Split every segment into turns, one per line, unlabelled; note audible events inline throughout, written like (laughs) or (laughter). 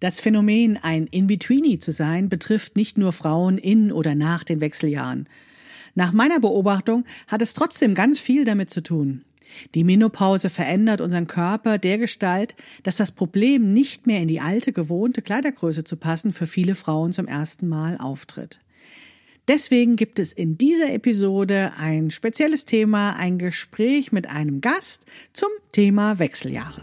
Das Phänomen, ein In-Betweenie zu sein, betrifft nicht nur Frauen in oder nach den Wechseljahren. Nach meiner Beobachtung hat es trotzdem ganz viel damit zu tun. Die Menopause verändert unseren Körper dergestalt, dass das Problem, nicht mehr in die alte gewohnte Kleidergröße zu passen, für viele Frauen zum ersten Mal auftritt. Deswegen gibt es in dieser Episode ein spezielles Thema, ein Gespräch mit einem Gast zum Thema Wechseljahre.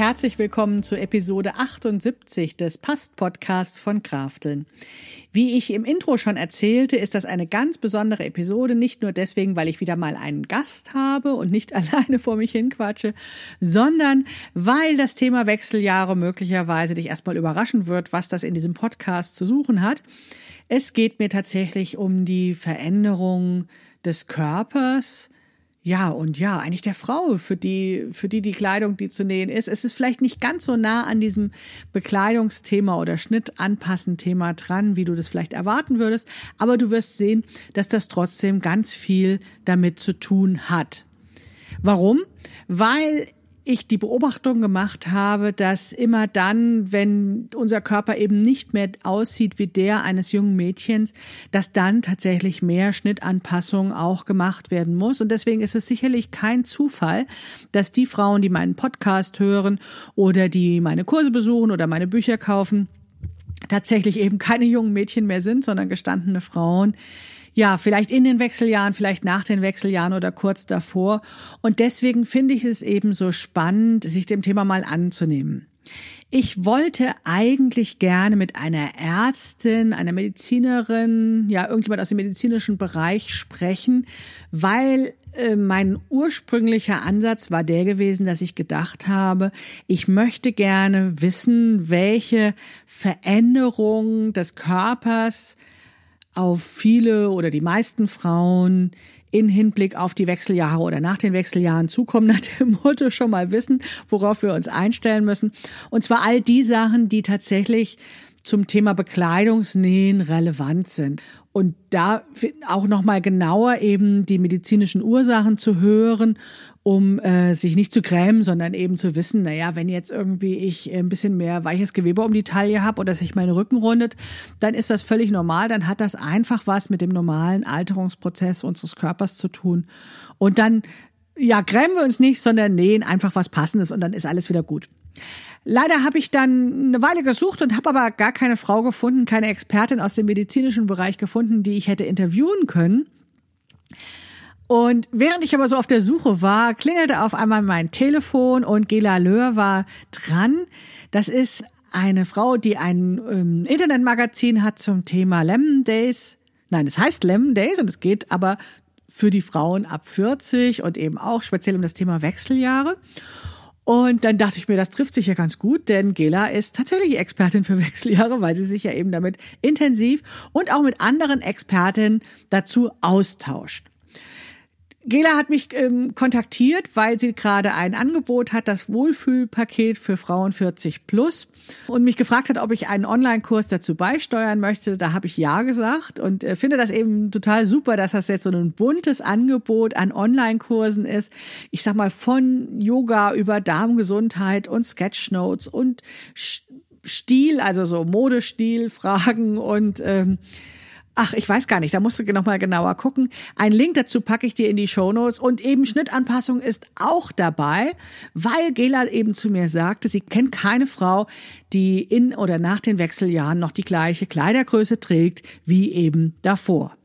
Herzlich willkommen zu Episode 78 des Past-Podcasts von Krafteln. Wie ich im Intro schon erzählte, ist das eine ganz besondere Episode, nicht nur deswegen, weil ich wieder mal einen Gast habe und nicht (laughs) alleine vor mich hinquatsche, sondern weil das Thema Wechseljahre möglicherweise dich erstmal überraschen wird, was das in diesem Podcast zu suchen hat. Es geht mir tatsächlich um die Veränderung des Körpers, ja, und ja, eigentlich der Frau, für die, für die die Kleidung, die zu nähen ist. Es ist vielleicht nicht ganz so nah an diesem Bekleidungsthema oder Schnittanpassen-Thema dran, wie du das vielleicht erwarten würdest. Aber du wirst sehen, dass das trotzdem ganz viel damit zu tun hat. Warum? Weil ich die Beobachtung gemacht habe, dass immer dann, wenn unser Körper eben nicht mehr aussieht wie der eines jungen Mädchens, dass dann tatsächlich mehr Schnittanpassung auch gemacht werden muss. Und deswegen ist es sicherlich kein Zufall, dass die Frauen, die meinen Podcast hören oder die meine Kurse besuchen oder meine Bücher kaufen, tatsächlich eben keine jungen Mädchen mehr sind, sondern gestandene Frauen, ja, vielleicht in den Wechseljahren, vielleicht nach den Wechseljahren oder kurz davor. Und deswegen finde ich es eben so spannend, sich dem Thema mal anzunehmen. Ich wollte eigentlich gerne mit einer Ärztin, einer Medizinerin, ja, irgendjemand aus dem medizinischen Bereich sprechen, weil äh, mein ursprünglicher Ansatz war der gewesen, dass ich gedacht habe, ich möchte gerne wissen, welche Veränderungen des Körpers auf viele oder die meisten Frauen in Hinblick auf die Wechseljahre oder nach den Wechseljahren zukommen, nach dem (laughs) Motto schon mal wissen, worauf wir uns einstellen müssen. Und zwar all die Sachen, die tatsächlich zum Thema Bekleidungsnähen relevant sind. Und da auch nochmal genauer eben die medizinischen Ursachen zu hören um äh, sich nicht zu grämen, sondern eben zu wissen, naja, wenn jetzt irgendwie ich ein bisschen mehr weiches Gewebe um die Taille habe oder sich mein Rücken rundet, dann ist das völlig normal, dann hat das einfach was mit dem normalen Alterungsprozess unseres Körpers zu tun. Und dann, ja, grämen wir uns nicht, sondern nähen einfach was Passendes und dann ist alles wieder gut. Leider habe ich dann eine Weile gesucht und habe aber gar keine Frau gefunden, keine Expertin aus dem medizinischen Bereich gefunden, die ich hätte interviewen können. Und während ich aber so auf der Suche war, klingelte auf einmal mein Telefon und Gela Löhr war dran. Das ist eine Frau, die ein ähm, Internetmagazin hat zum Thema Lemon Days. Nein, es heißt Lemon Days und es geht aber für die Frauen ab 40 und eben auch speziell um das Thema Wechseljahre. Und dann dachte ich mir, das trifft sich ja ganz gut, denn Gela ist tatsächlich Expertin für (laughs) Wechseljahre, weil sie sich ja eben damit intensiv und auch mit anderen Expertinnen dazu austauscht. Gela hat mich ähm, kontaktiert, weil sie gerade ein Angebot hat, das Wohlfühlpaket für Frauen 40 plus und mich gefragt hat, ob ich einen Online-Kurs dazu beisteuern möchte. Da habe ich ja gesagt und äh, finde das eben total super, dass das jetzt so ein buntes Angebot an Online-Kursen ist. Ich sag mal von Yoga über Darmgesundheit und Sketchnotes und Stil, also so Modestil, Fragen und ähm, Ach, ich weiß gar nicht, da musst du noch mal genauer gucken. Ein Link dazu packe ich dir in die Shownotes und eben Schnittanpassung ist auch dabei, weil Gela eben zu mir sagte, sie kennt keine Frau, die in oder nach den Wechseljahren noch die gleiche Kleidergröße trägt wie eben davor.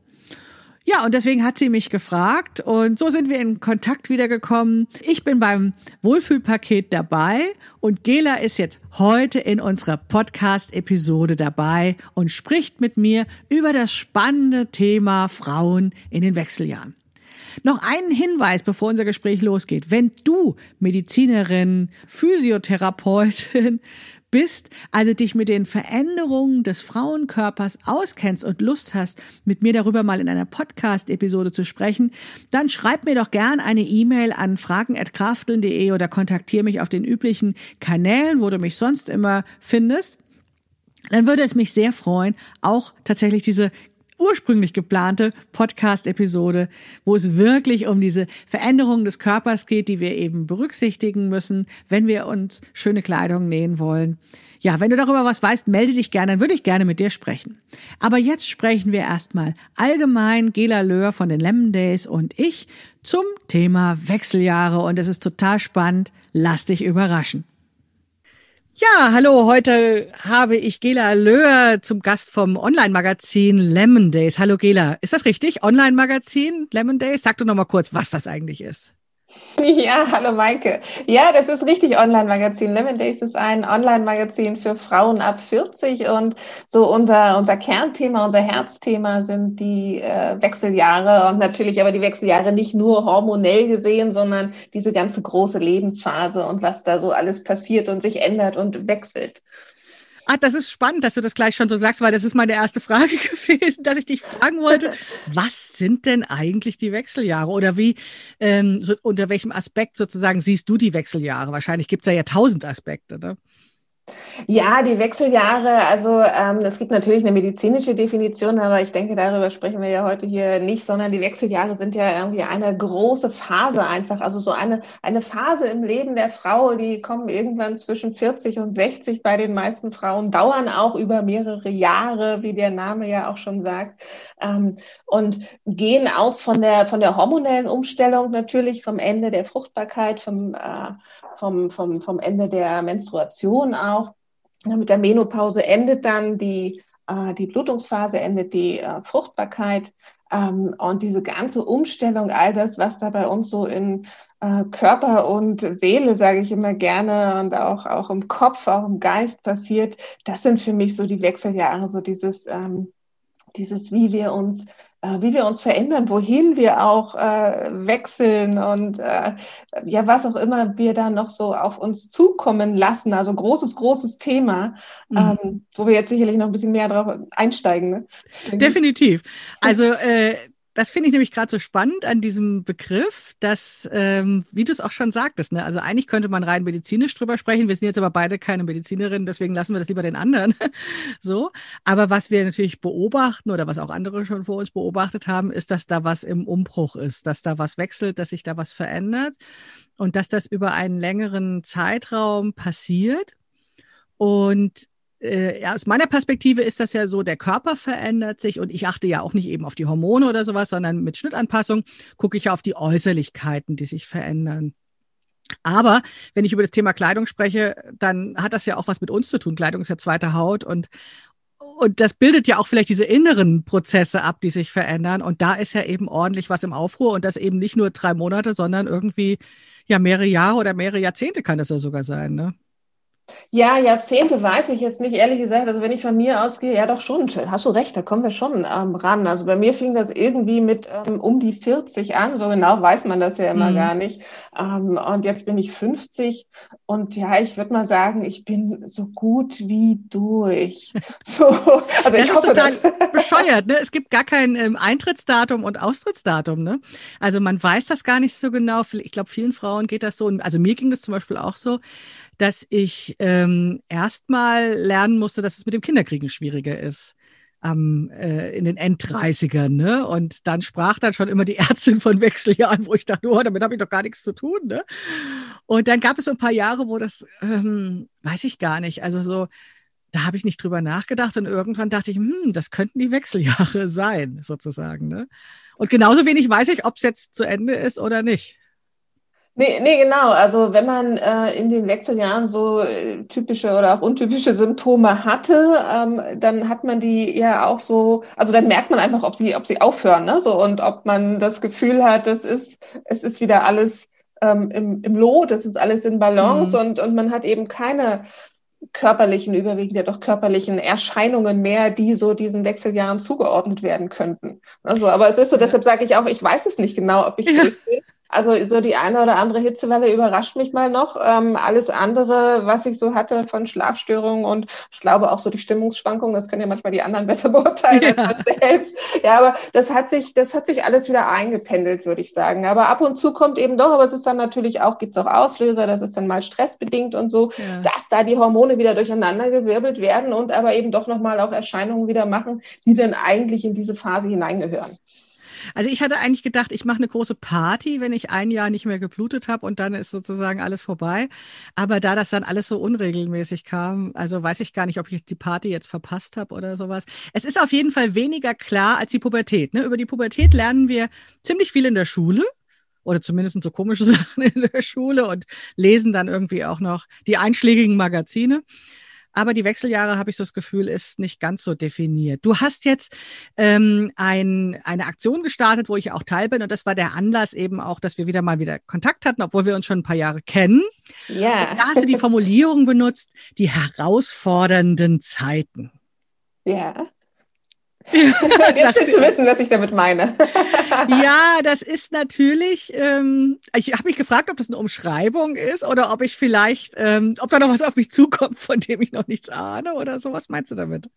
Ja, und deswegen hat sie mich gefragt und so sind wir in Kontakt wiedergekommen. Ich bin beim Wohlfühlpaket dabei und Gela ist jetzt heute in unserer Podcast-Episode dabei und spricht mit mir über das spannende Thema Frauen in den Wechseljahren. Noch einen Hinweis, bevor unser Gespräch losgeht. Wenn du Medizinerin, Physiotherapeutin, bist, also dich mit den Veränderungen des Frauenkörpers auskennst und Lust hast, mit mir darüber mal in einer Podcast-Episode zu sprechen, dann schreib mir doch gern eine E-Mail an fragen.krafteln.de oder kontaktiere mich auf den üblichen Kanälen, wo du mich sonst immer findest. Dann würde es mich sehr freuen, auch tatsächlich diese ursprünglich geplante Podcast-Episode, wo es wirklich um diese Veränderung des Körpers geht, die wir eben berücksichtigen müssen, wenn wir uns schöne Kleidung nähen wollen. Ja, wenn du darüber was weißt, melde dich gerne, dann würde ich gerne mit dir sprechen. Aber jetzt sprechen wir erstmal allgemein, Gela Löhr von den Lemon Days und ich zum Thema Wechseljahre und es ist total spannend. Lass dich überraschen. Ja, hallo, heute habe ich Gela Löhr zum Gast vom Online-Magazin Lemon Days. Hallo Gela, ist das richtig? Online-Magazin Lemon Days? Sag doch noch mal kurz, was das eigentlich ist. (laughs)
Ja, hallo Maike. Ja, das ist richtig Online-Magazin. Lemon Days ist ein Online-Magazin für Frauen ab 40 und so unser, unser Kernthema, unser Herzthema sind die äh, Wechseljahre und natürlich aber die Wechseljahre nicht nur hormonell gesehen, sondern diese ganze große Lebensphase und was da so alles passiert und sich ändert und wechselt.
Ah, das ist spannend, dass du das gleich schon so sagst, weil das ist meine erste Frage (laughs) gewesen, dass ich dich fragen wollte, (laughs) was sind denn eigentlich die Wechseljahre oder wie, ähm, so, unter welchem Aspekt sozusagen siehst du die Wechseljahre? Wahrscheinlich gibt es ja ja tausend Aspekte, ne?
Ja, die Wechseljahre, also ähm, es gibt natürlich eine medizinische Definition, aber ich denke, darüber sprechen wir ja heute hier nicht, sondern die Wechseljahre sind ja irgendwie eine große Phase einfach, also so eine, eine Phase im Leben der Frau, die kommen irgendwann zwischen 40 und 60 bei den meisten Frauen, dauern auch über mehrere Jahre, wie der Name ja auch schon sagt, ähm, und gehen aus von der, von der hormonellen Umstellung natürlich, vom Ende der Fruchtbarkeit, vom, äh, vom, vom, vom Ende der Menstruation auch. Mit der Menopause endet dann die, äh, die Blutungsphase, endet die äh, Fruchtbarkeit. Ähm, und diese ganze Umstellung, all das, was da bei uns so in äh, Körper und Seele, sage ich immer gerne, und auch, auch im Kopf, auch im Geist passiert, das sind für mich so die Wechseljahre, so dieses, ähm, dieses, wie wir uns wie wir uns verändern, wohin wir auch äh, wechseln und äh, ja, was auch immer wir da noch so auf uns zukommen lassen. Also großes, großes Thema, mhm. ähm, wo wir jetzt sicherlich noch ein bisschen mehr drauf einsteigen. Ne?
Definitiv. Also äh, das finde ich nämlich gerade so spannend an diesem Begriff, dass, ähm, wie du es auch schon sagtest, ne, also eigentlich könnte man rein medizinisch drüber sprechen. Wir sind jetzt aber beide keine Medizinerinnen, deswegen lassen wir das lieber den anderen. (laughs) so. Aber was wir natürlich beobachten oder was auch andere schon vor uns beobachtet haben, ist, dass da was im Umbruch ist, dass da was wechselt, dass sich da was verändert und dass das über einen längeren Zeitraum passiert. Und äh, aus meiner Perspektive ist das ja so, der Körper verändert sich und ich achte ja auch nicht eben auf die Hormone oder sowas, sondern mit Schnittanpassung gucke ich ja auf die Äußerlichkeiten, die sich verändern. Aber wenn ich über das Thema Kleidung spreche, dann hat das ja auch was mit uns zu tun. Kleidung ist ja zweite Haut und und das bildet ja auch vielleicht diese inneren Prozesse ab, die sich verändern. Und da ist ja eben ordentlich was im Aufruhr und das eben nicht nur drei Monate, sondern irgendwie ja mehrere Jahre oder mehrere Jahrzehnte kann das ja sogar sein. Ne?
Ja, Jahrzehnte weiß ich jetzt nicht, ehrlich gesagt. Also wenn ich von mir ausgehe, ja doch schon, hast du recht, da kommen wir schon ähm, ran. Also bei mir fing das irgendwie mit ähm, um die 40 an, so genau weiß man das ja immer mhm. gar nicht. Ähm, und jetzt bin ich 50 und ja, ich würde mal sagen, ich bin so gut wie durch. (laughs) So,
also das ich hoffe, ist total das. (laughs) bescheuert. Ne? Es gibt gar kein ähm, Eintrittsdatum und Austrittsdatum. Ne? Also man weiß das gar nicht so genau. Ich glaube, vielen Frauen geht das so. Also mir ging das zum Beispiel auch so dass ich ähm, erstmal lernen musste, dass es mit dem Kinderkriegen schwieriger ist. Ähm, äh, in den End-30ern, ne? Und dann sprach dann schon immer die (laughs) Ärztin von Wechseljahren, wo ich dachte, oh, damit habe ich doch gar nichts zu tun, ne? Und dann gab es so ein paar Jahre, wo das, ähm, weiß ich gar nicht, also so, da habe ich nicht drüber nachgedacht und irgendwann dachte ich, hm, das könnten die Wechseljahre (laughs) sein, sozusagen, ne? Und genauso wenig weiß ich, ob es jetzt zu Ende ist oder nicht.
Nee, nee, genau. Also wenn man äh, in den Wechseljahren so äh, typische oder auch untypische Symptome hatte, ähm, dann hat man die ja auch so, also dann merkt man einfach, ob sie, ob sie aufhören, ne? So und ob man das Gefühl hat, das ist, es ist wieder alles ähm, im, im Lot, das ist alles in Balance mhm. und, und man hat eben keine körperlichen, überwiegend ja doch körperlichen Erscheinungen mehr, die so diesen Wechseljahren zugeordnet werden könnten. Also, aber es ist so, deshalb sage ich auch, ich weiß es nicht genau, ob ich ja. Also so die eine oder andere Hitzewelle überrascht mich mal noch. Ähm, alles andere, was ich so hatte von Schlafstörungen und ich glaube auch so die Stimmungsschwankungen, das können ja manchmal die anderen (laughs) besser beurteilen ja. als man selbst. Ja, aber das hat sich, das hat sich alles wieder eingependelt, würde ich sagen. Aber ab und zu kommt eben doch, aber es ist dann natürlich auch, gibt es auch Auslöser, das ist dann mal stressbedingt und so, ja. dass da die Hormone wieder durcheinandergewirbelt werden und aber eben doch nochmal auch Erscheinungen wieder machen, die dann eigentlich in diese Phase hineingehören.
Also ich hatte eigentlich gedacht, ich mache eine große Party, wenn ich ein Jahr nicht mehr geblutet habe und dann ist sozusagen alles vorbei. Aber da das dann alles so unregelmäßig kam, also weiß ich gar nicht, ob ich die Party jetzt verpasst habe oder sowas. Es ist auf jeden Fall weniger klar als die Pubertät. Ne? Über die Pubertät lernen wir ziemlich viel in der Schule oder zumindest so komische (laughs) Sachen in der Schule und lesen dann irgendwie auch noch die einschlägigen Magazine. Aber die Wechseljahre, habe ich so das Gefühl, ist nicht ganz so definiert. Du hast jetzt ähm, ein, eine Aktion gestartet, wo ich auch Teil bin. Und das war der Anlass eben auch, dass wir wieder mal wieder Kontakt hatten, obwohl wir uns schon ein paar Jahre kennen. Ja. Und da hast du die Formulierung benutzt, die herausfordernden Zeiten.
Ja. (laughs) Jetzt willst du wissen, was ich damit meine. (laughs)
ja, das ist natürlich, ähm, ich habe mich gefragt, ob das eine Umschreibung ist oder ob ich vielleicht, ähm, ob da noch was auf mich zukommt, von dem ich noch nichts ahne oder so. Was meinst du damit?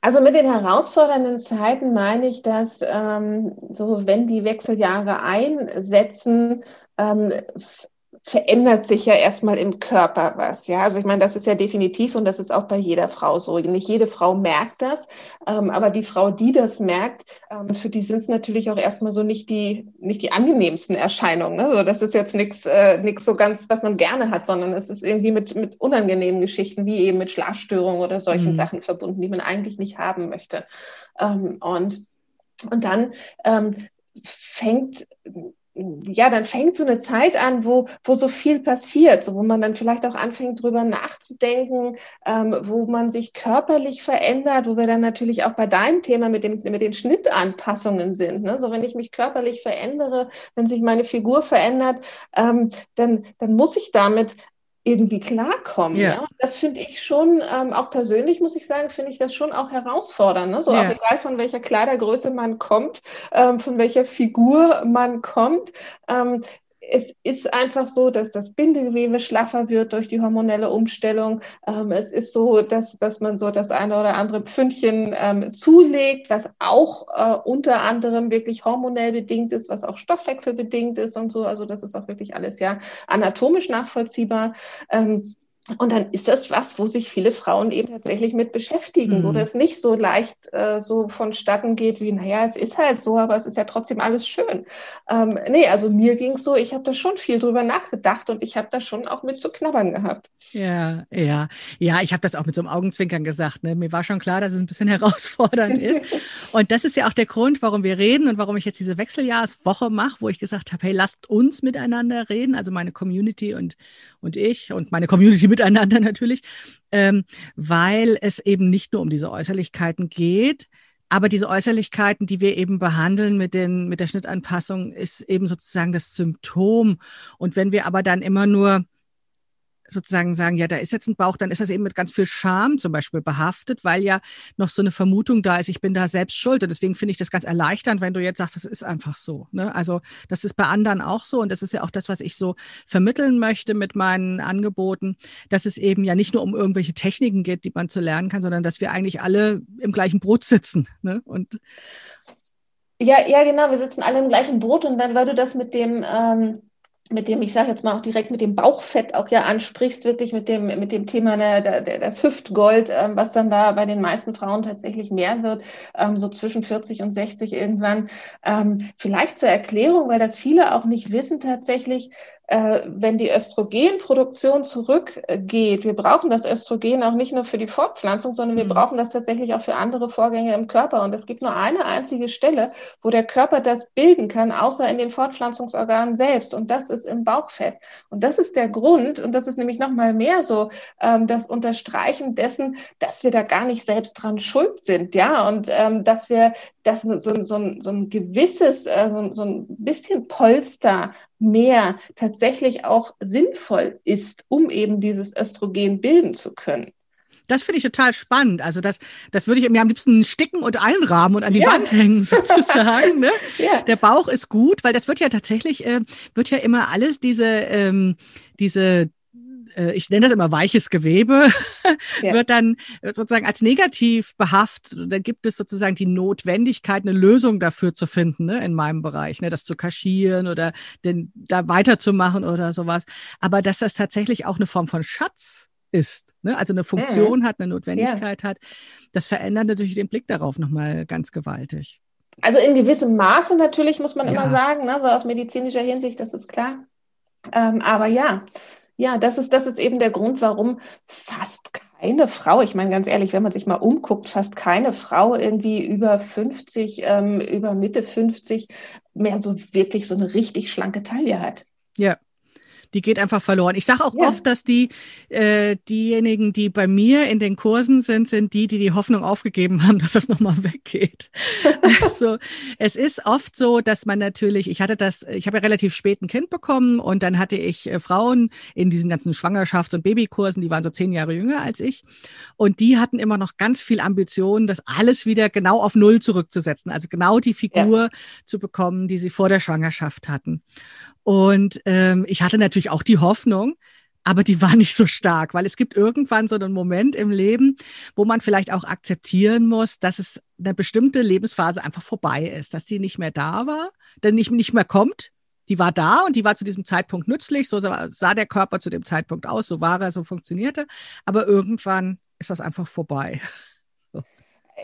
Also mit den herausfordernden Zeiten meine ich, dass ähm, so, wenn die Wechseljahre einsetzen, ähm, verändert sich ja erstmal im Körper was. Ja, also ich meine, das ist ja definitiv und das ist auch bei jeder Frau so. Nicht jede Frau merkt das, ähm, aber die Frau, die das merkt, ähm, für die sind es natürlich auch erstmal so nicht die nicht die angenehmsten Erscheinungen. Ne? Also das ist jetzt nichts äh, nichts so ganz, was man gerne hat, sondern es ist irgendwie mit mit unangenehmen Geschichten wie eben mit Schlafstörungen oder solchen mhm. Sachen verbunden, die man eigentlich nicht haben möchte. Ähm, und und dann ähm, fängt ja, dann fängt so eine Zeit an, wo, wo so viel passiert, so, wo man dann vielleicht auch anfängt, drüber nachzudenken, ähm, wo man sich körperlich verändert, wo wir dann natürlich auch bei deinem Thema mit, dem, mit den Schnittanpassungen sind. Ne? So, wenn ich mich körperlich verändere, wenn sich meine Figur verändert, ähm, dann, dann muss ich damit irgendwie klarkommen. Ja. ja? Das finde ich schon, ähm, auch persönlich muss ich sagen, finde ich das schon auch herausfordernd. Ne? So ja. auch egal von welcher Kleidergröße man kommt, ähm, von welcher Figur man kommt. Ähm, es ist einfach so, dass das Bindegewebe schlaffer wird durch die hormonelle Umstellung. Ähm, es ist so, dass, dass man so das eine oder andere Pfündchen ähm, zulegt, was auch äh, unter anderem wirklich hormonell bedingt ist, was auch stoffwechselbedingt ist und so. Also das ist auch wirklich alles ja anatomisch nachvollziehbar. Ähm, und dann ist das was, wo sich viele Frauen eben tatsächlich mit beschäftigen, mhm. wo das nicht so leicht äh, so vonstatten geht wie, naja, es ist halt so, aber es ist ja trotzdem alles schön. Ähm, nee, also mir ging es so, ich habe da schon viel drüber nachgedacht und ich habe da schon auch mit zu knabbern gehabt.
Ja, ja, ja, ich habe das auch mit so einem Augenzwinkern gesagt. Ne? Mir war schon klar, dass es ein bisschen (laughs) herausfordernd ist. (laughs) und das ist ja auch der Grund, warum wir reden und warum ich jetzt diese Wechseljahreswoche mache, wo ich gesagt habe, hey, lasst uns miteinander reden, also meine Community und, und ich und meine Community miteinander (laughs) natürlich, ähm, weil es eben nicht nur um diese Äußerlichkeiten geht, aber diese Äußerlichkeiten, die wir eben behandeln mit, den, mit der Schnittanpassung, ist eben sozusagen das Symptom. Und wenn wir aber dann immer nur sozusagen sagen, ja, da ist jetzt ein Bauch, dann ist das eben mit ganz viel Scham zum Beispiel behaftet, weil ja noch so eine Vermutung da ist, ich bin da selbst schuld. Und deswegen finde ich das ganz erleichternd, wenn du jetzt sagst, das ist einfach so. Ne? Also das ist bei anderen auch so. Und das ist ja auch das, was ich so vermitteln möchte mit meinen Angeboten, dass es eben ja nicht nur um irgendwelche Techniken geht, die man zu lernen kann, sondern dass wir eigentlich alle im gleichen Boot sitzen. Ne? Und
ja, ja, genau, wir sitzen alle im gleichen Boot. Und wenn, weil du das mit dem ähm mit dem, ich sage jetzt mal auch direkt mit dem Bauchfett auch ja ansprichst, wirklich mit dem, mit dem Thema der, der, das Hüftgold, ähm, was dann da bei den meisten Frauen tatsächlich mehr wird, ähm, so zwischen 40 und 60 irgendwann. Ähm, vielleicht zur Erklärung, weil das viele auch nicht wissen tatsächlich, wenn die Östrogenproduktion zurückgeht, wir brauchen das Östrogen auch nicht nur für die Fortpflanzung, sondern wir mhm. brauchen das tatsächlich auch für andere Vorgänge im Körper. Und es gibt nur eine einzige Stelle, wo der Körper das bilden kann, außer in den Fortpflanzungsorganen selbst. Und das ist im Bauchfett. Und das ist der Grund, und das ist nämlich nochmal mehr so ähm, das Unterstreichen dessen, dass wir da gar nicht selbst dran schuld sind, ja, und ähm, dass wir das so, so, so ein gewisses, äh, so, so ein bisschen Polster mehr tatsächlich auch sinnvoll ist, um eben dieses Östrogen bilden zu können.
Das finde ich total spannend. Also das, das würde ich mir am liebsten sticken und einrahmen und an die ja. Wand hängen (laughs) sozusagen. Ne? (laughs) ja. Der Bauch ist gut, weil das wird ja tatsächlich, äh, wird ja immer alles diese, ähm, diese äh, ich nenne das immer weiches Gewebe, (laughs) ja. wird dann sozusagen als negativ behaftet. Und dann gibt es sozusagen die Notwendigkeit, eine Lösung dafür zu finden, ne, in meinem Bereich, ne, das zu kaschieren oder den, da weiterzumachen oder sowas. Aber dass das tatsächlich auch eine Form von Schatz ist, ne? also eine Funktion mhm. hat, eine Notwendigkeit ja. hat, das verändert natürlich den Blick darauf nochmal ganz gewaltig.
Also in gewissem Maße natürlich, muss man ja. immer sagen, ne? so aus medizinischer Hinsicht, das ist klar. Ähm, aber ja, ja, das ist, das ist eben der Grund, warum fast keine Frau, ich meine ganz ehrlich, wenn man sich mal umguckt, fast keine Frau irgendwie über 50, ähm, über Mitte 50 mehr so wirklich so eine richtig schlanke Taille hat.
Ja, die geht einfach verloren. Ich sage auch ja. oft, dass die äh, diejenigen, die bei mir in den Kursen sind, sind die, die die Hoffnung aufgegeben (laughs) haben, dass das nochmal weggeht. (laughs) also es ist oft so, dass man natürlich, ich hatte das, ich habe ja relativ spät ein Kind bekommen und dann hatte ich äh, Frauen in diesen ganzen Schwangerschafts- und Babykursen, die waren so zehn Jahre jünger als ich und die hatten immer noch ganz viel Ambition, das alles wieder genau auf Null zurückzusetzen, also genau die Figur ja. zu bekommen, die sie vor der Schwangerschaft hatten. Und ähm, ich hatte natürlich auch die Hoffnung, aber die war (laughs) nicht so stark, weil es gibt irgendwann so einen Moment im Leben, wo man vielleicht auch akzeptieren muss, dass es eine bestimmte Lebensphase einfach vorbei ist, dass die nicht mehr da war, denn nicht, nicht mehr kommt. Die war da und die war zu diesem Zeitpunkt nützlich, so sah der Körper zu dem Zeitpunkt aus, so war er, so funktionierte, aber irgendwann ist das einfach vorbei.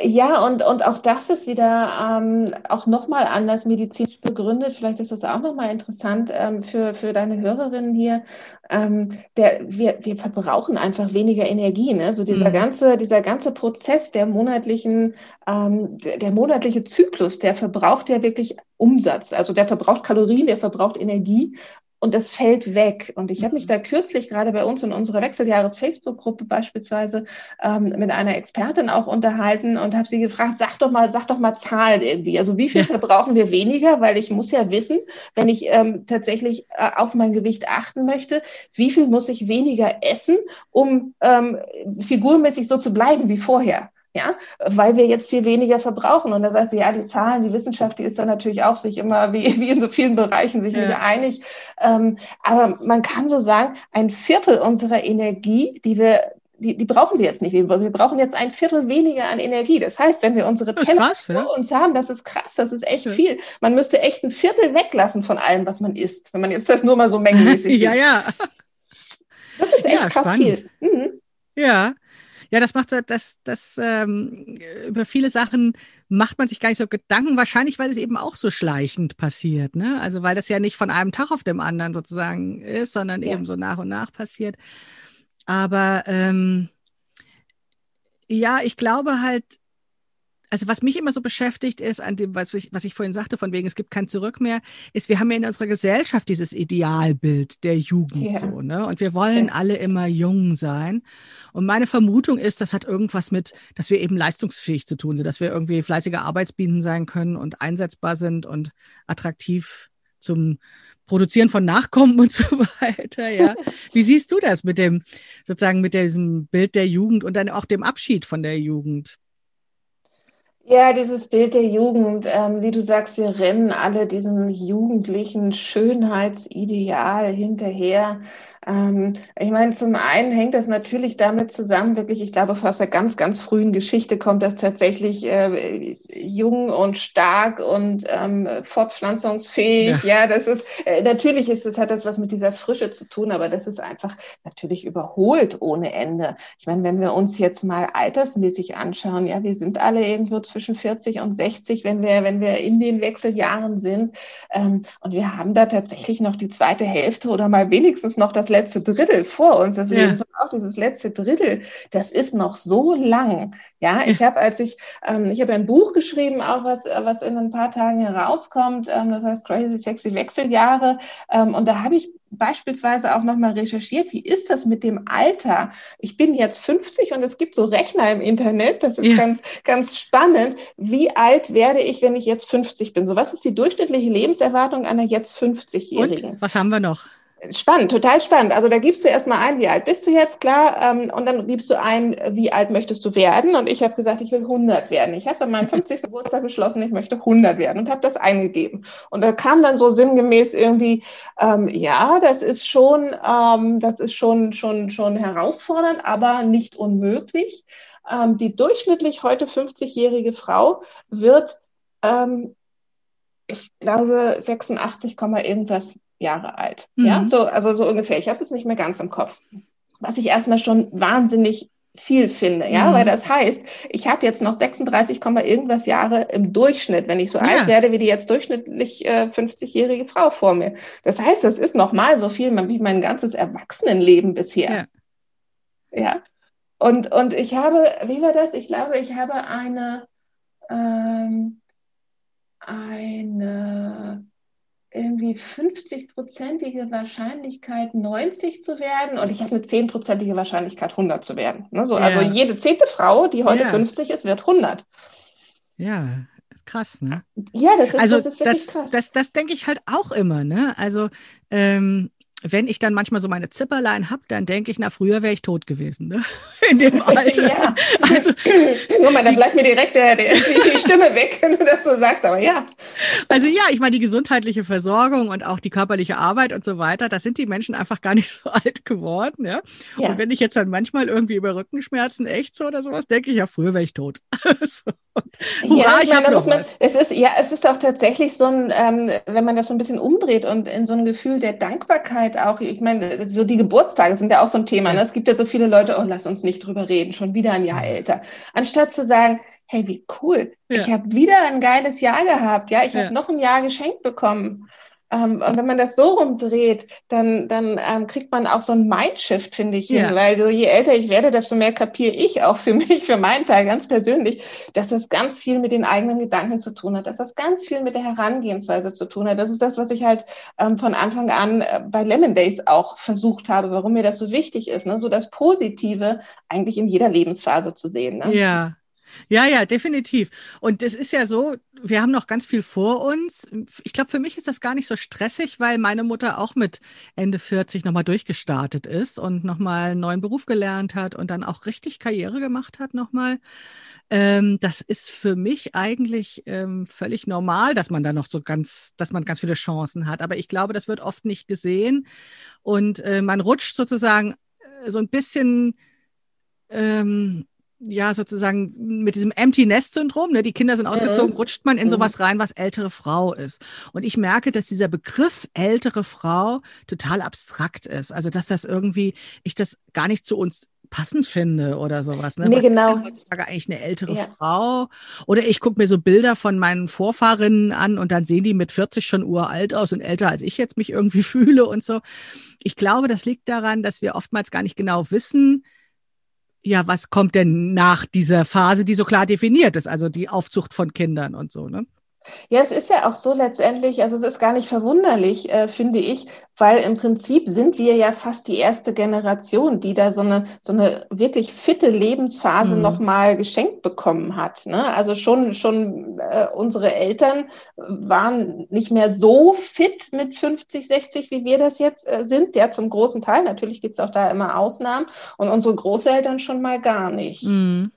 Ja, und, und auch das ist wieder ähm, auch nochmal anders medizinisch begründet. Vielleicht ist das auch nochmal interessant ähm, für, für deine Hörerinnen hier. Ähm, der, wir, wir verbrauchen einfach weniger Energie. Ne? So dieser, mhm. ganze, dieser ganze Prozess der monatlichen, ähm, der, der monatliche Zyklus, der verbraucht ja wirklich Umsatz. Also der verbraucht Kalorien, der verbraucht Energie und das fällt weg. Und ich habe mich mhm. da kürzlich gerade bei uns in unserer Wechseljahres-Facebook-Gruppe beispielsweise ähm, mit einer Expertin auch unterhalten und habe sie gefragt, sag doch mal, sag doch mal Zahlen irgendwie. Also wie viel ja. verbrauchen wir weniger? Weil ich muss ja wissen, wenn ich ähm, tatsächlich äh, auf mein Gewicht achten möchte, wie viel muss ich weniger essen, um ähm, figurmäßig so zu bleiben wie vorher ja, weil wir jetzt viel weniger verbrauchen. Und das heißt, ja, die Zahlen, die Wissenschaft, die ist dann natürlich auch sich immer, wie, wie in so vielen Bereichen, sich ja. nicht einig. Ähm, aber man kann so sagen, ein Viertel unserer Energie, die wir die, die brauchen wir jetzt nicht. Wir, wir brauchen jetzt ein Viertel weniger an Energie. Das heißt, wenn wir unsere Teller ja? vor uns haben, das ist krass, das ist echt ja. viel. Man müsste echt ein Viertel weglassen von allem, was man isst, wenn man jetzt das nur mal so mengenmäßig (laughs) sieht.
ja, ja.
Das ist echt krass spannend. viel. Mhm.
Ja, ja, das macht das, das ähm, über viele Sachen macht man sich gar nicht so Gedanken, wahrscheinlich, weil es eben auch so schleichend passiert, ne? Also weil das ja nicht von einem Tag auf dem anderen sozusagen ist, sondern ja. eben so nach und nach passiert. Aber ähm, ja, ich glaube halt, also was mich immer so beschäftigt ist, an dem, was ich, was ich vorhin sagte, von wegen, es gibt kein Zurück mehr, ist, wir haben ja in unserer Gesellschaft dieses Idealbild der Jugend ja. so, ne? Und wir wollen ja. alle immer jung sein. Und meine Vermutung ist, das hat irgendwas mit, dass wir eben leistungsfähig zu tun sind, dass wir irgendwie fleißige Arbeitsbienen sein können und einsetzbar sind und attraktiv zum Produzieren von Nachkommen (laughs) und so weiter, ja. Wie siehst du das mit dem, sozusagen mit diesem Bild der Jugend und dann auch dem Abschied von der Jugend?
Ja, dieses Bild der Jugend, ähm, wie du sagst, wir rennen alle diesem jugendlichen Schönheitsideal hinterher. Ähm, ich meine, zum einen hängt das natürlich damit zusammen, wirklich, ich glaube, aus der ganz, ganz frühen Geschichte kommt das tatsächlich äh, jung und stark und ähm, fortpflanzungsfähig. Ja. ja, das ist, äh, natürlich ist es, hat das was mit dieser Frische zu tun, aber das ist einfach natürlich überholt ohne Ende. Ich meine, wenn wir uns jetzt mal altersmäßig anschauen, ja, wir sind alle irgendwo zwischen 40 und 60, wenn wir, wenn wir in den Wechseljahren sind. Ähm, und wir haben da tatsächlich noch die zweite Hälfte oder mal wenigstens noch das letzte Drittel vor uns des ja. Lebens und auch dieses letzte Drittel, das ist noch so lang. Ja, ich habe, als ich, ähm, ich habe ein Buch geschrieben, auch was, was in ein paar Tagen herauskommt, ähm, das heißt Crazy Sexy Wechseljahre. Ähm, und da habe ich beispielsweise auch nochmal recherchiert, wie ist das mit dem Alter? Ich bin jetzt 50 und es gibt so Rechner im Internet, das ist ja. ganz, ganz spannend. Wie alt werde ich, wenn ich jetzt 50 bin? So, was ist die durchschnittliche Lebenserwartung einer jetzt 50-Jährigen?
Was haben wir noch?
Spannend, total spannend. Also da gibst du erstmal ein, wie alt bist du jetzt, klar, ähm, und dann gibst du ein, wie alt möchtest du werden. Und ich habe gesagt, ich will 100 werden. Ich hatte an meinem 50. (laughs) Geburtstag beschlossen, ich möchte 100 werden und habe das eingegeben. Und da kam dann so sinngemäß irgendwie, ähm, ja, das ist schon, ähm, das ist schon, schon, schon herausfordernd, aber nicht unmöglich. Ähm, die durchschnittlich heute 50-jährige Frau wird, ähm, ich glaube, 86, irgendwas Jahre alt. Mhm. Ja, so, also so ungefähr. Ich habe es nicht mehr ganz im Kopf. Was ich erstmal schon wahnsinnig viel finde, ja, mhm. weil das heißt, ich habe jetzt noch 36, irgendwas Jahre im Durchschnitt, wenn ich so ja. alt werde wie die jetzt durchschnittlich äh, 50-jährige Frau vor mir. Das heißt, das ist noch mal so viel wie mein ganzes Erwachsenenleben bisher. Ja. ja. Und, und ich habe, wie war das? Ich glaube, ich habe eine, ähm, eine irgendwie 50-prozentige Wahrscheinlichkeit, 90 zu werden und ich habe eine 10-prozentige Wahrscheinlichkeit, 100 zu werden. Ne? So, also ja. Also jede zehnte Frau, die heute ja. 50 ist, wird 100.
Ja, krass, ne?
Ja, das ist,
also
das ist
das, krass. Das, das denke ich halt auch immer, ne? Also ähm, wenn ich dann manchmal so meine Zipperlein habe, dann denke ich, na, früher wäre ich tot gewesen, ne? (laughs) In dem Alter. ja. (laughs)
Also, Guck mal, dann bleibt mir direkt der, der, die Stimme weg, (laughs) wenn du das so sagst, aber ja.
Also ja, ich meine, die gesundheitliche Versorgung und auch die körperliche Arbeit und so weiter, da sind die Menschen einfach gar nicht so alt geworden, ja. ja. Und wenn ich jetzt dann manchmal irgendwie über Rückenschmerzen echt so oder sowas, denke ich, ja, früher wäre ich tot. so.
Ja, ich meine, muss man, es ist, ja, es ist auch tatsächlich so ein, ähm, wenn man das so ein bisschen umdreht und in so ein Gefühl der Dankbarkeit auch, ich meine, so die Geburtstage sind ja auch so ein Thema. Ne? Es gibt ja so viele Leute, oh, lass uns nicht drüber reden, schon wieder ein Jahr älter. Anstatt zu sagen, hey, wie cool, ja. ich habe wieder ein geiles Jahr gehabt, ja, ich ja. habe noch ein Jahr geschenkt bekommen. Ähm, und wenn man das so rumdreht, dann, dann ähm, kriegt man auch so ein Mindshift, finde ich, hin, ja. weil so je älter ich werde, desto mehr kapiere ich auch für (laughs) mich, für meinen Teil ganz persönlich, dass das ganz viel mit den eigenen Gedanken zu tun hat, dass das ganz viel mit der Herangehensweise zu tun hat. Das ist das, was ich halt ähm, von Anfang an äh, bei Lemon Days auch versucht habe, warum mir das so wichtig ist, ne? so das Positive eigentlich in jeder Lebensphase zu sehen. Ne?
Ja, ja, ja, definitiv. Und es ist ja so, wir haben noch ganz viel vor uns. Ich glaube, für mich ist das gar nicht so stressig, weil meine Mutter auch mit Ende 40 nochmal durchgestartet ist und nochmal einen neuen Beruf gelernt hat und dann auch richtig Karriere gemacht hat nochmal. Ähm, das ist für mich eigentlich ähm, völlig normal, dass man da noch so ganz, dass man ganz viele Chancen hat. Aber ich glaube, das wird oft nicht gesehen und äh, man rutscht sozusagen äh, so ein bisschen ähm, ja sozusagen mit diesem Empty Nest Syndrom, ne, die Kinder sind ausgezogen, mhm. rutscht man in sowas rein, was ältere Frau ist. Und ich merke, dass dieser Begriff ältere Frau total abstrakt ist. Also dass das irgendwie ich das gar nicht zu uns passend finde oder sowas. Ne?
Nee,
was
genau.
ist heutzutage eigentlich eine ältere ja. Frau? Oder ich gucke mir so Bilder von meinen Vorfahrinnen an und dann sehen die mit 40 schon uralt aus und älter als ich jetzt mich irgendwie (laughs) fühle und so. Ich glaube, das liegt daran, dass wir oftmals gar nicht genau wissen, ja, was kommt denn nach dieser Phase, die so klar definiert ist, also die Aufzucht von Kindern und so, ne?
Ja, es ist ja auch so letztendlich, also es ist gar nicht verwunderlich, äh, finde ich, weil im Prinzip sind wir ja fast die erste Generation, die da so eine, so eine wirklich fitte Lebensphase mhm. nochmal geschenkt bekommen hat. Ne? Also schon, schon äh, unsere Eltern waren nicht mehr so fit mit 50, 60, wie wir das jetzt äh, sind, ja zum großen Teil. Natürlich gibt es auch da immer Ausnahmen und unsere Großeltern schon mal gar nicht. Mhm.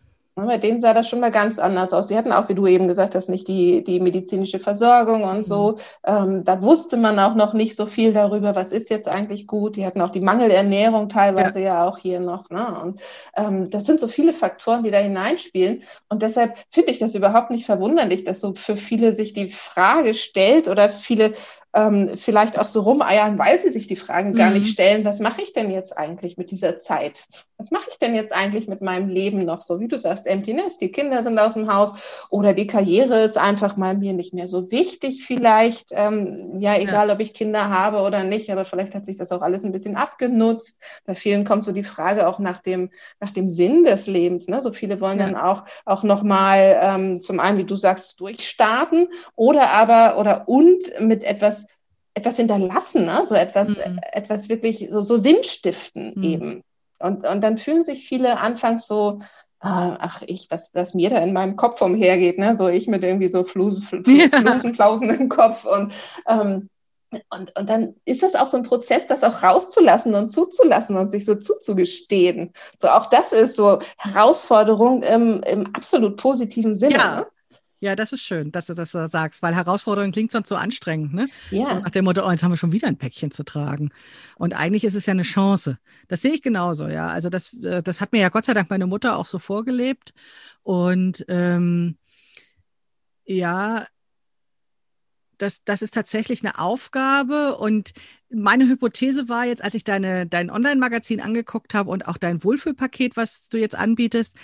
Bei denen sah das schon mal ganz anders aus. Sie hatten auch, wie du eben gesagt hast, nicht die, die medizinische Versorgung und so. Mhm. Ähm, da wusste man auch noch nicht so viel darüber, was ist jetzt eigentlich gut. Die hatten auch die Mangelernährung teilweise ja, ja auch hier noch. Ne? Und ähm, das sind so viele Faktoren, die da hineinspielen. Und deshalb finde ich das überhaupt nicht verwunderlich, dass so für viele sich die Frage stellt oder viele ähm, vielleicht auch so rumeiern, weil sie sich die Frage gar nicht mhm. stellen, was mache ich denn jetzt eigentlich mit dieser Zeit? Was mache ich denn jetzt eigentlich mit meinem Leben noch so? Wie du sagst, Emptiness, die Kinder sind aus dem Haus oder die Karriere ist einfach mal mir nicht mehr so wichtig vielleicht. Ähm, ja, egal, ja. ob ich Kinder habe oder nicht, aber vielleicht hat sich das auch alles ein bisschen abgenutzt. Bei vielen kommt so die Frage auch nach dem, nach dem Sinn des Lebens. Ne? So viele wollen ja. dann auch, auch nochmal ähm, zum einen, wie du sagst, durchstarten oder aber oder und mit etwas etwas hinterlassen, ne? so etwas, mhm. etwas wirklich so, so Sinnstiften mhm. eben. Und, und dann fühlen sich viele anfangs so, ah, ach ich, was, was mir da in meinem Kopf umhergeht, ne? so ich mit irgendwie so Flusen, Flusen, Flusen Flausen im Kopf und ähm, und, und dann ist das auch so ein Prozess, das auch rauszulassen und zuzulassen und sich so zuzugestehen. So auch das ist so Herausforderung im, im absolut positiven Sinne.
Ja. Ne? Ja, das ist schön, dass du das so sagst, weil Herausforderung klingt sonst so anstrengend, ne? Ja. So nach dem Motto, oh, jetzt haben wir schon wieder ein Päckchen zu tragen. Und eigentlich ist es ja eine Chance. Das sehe ich genauso, ja. Also das, äh, das hat mir ja Gott sei Dank meine Mutter auch so vorgelebt. Und ähm, ja, das, das ist tatsächlich eine Aufgabe. Und meine Hypothese war jetzt, als ich deine, dein Online-Magazin angeguckt habe und auch dein Wohlfühlpaket, was du jetzt anbietest,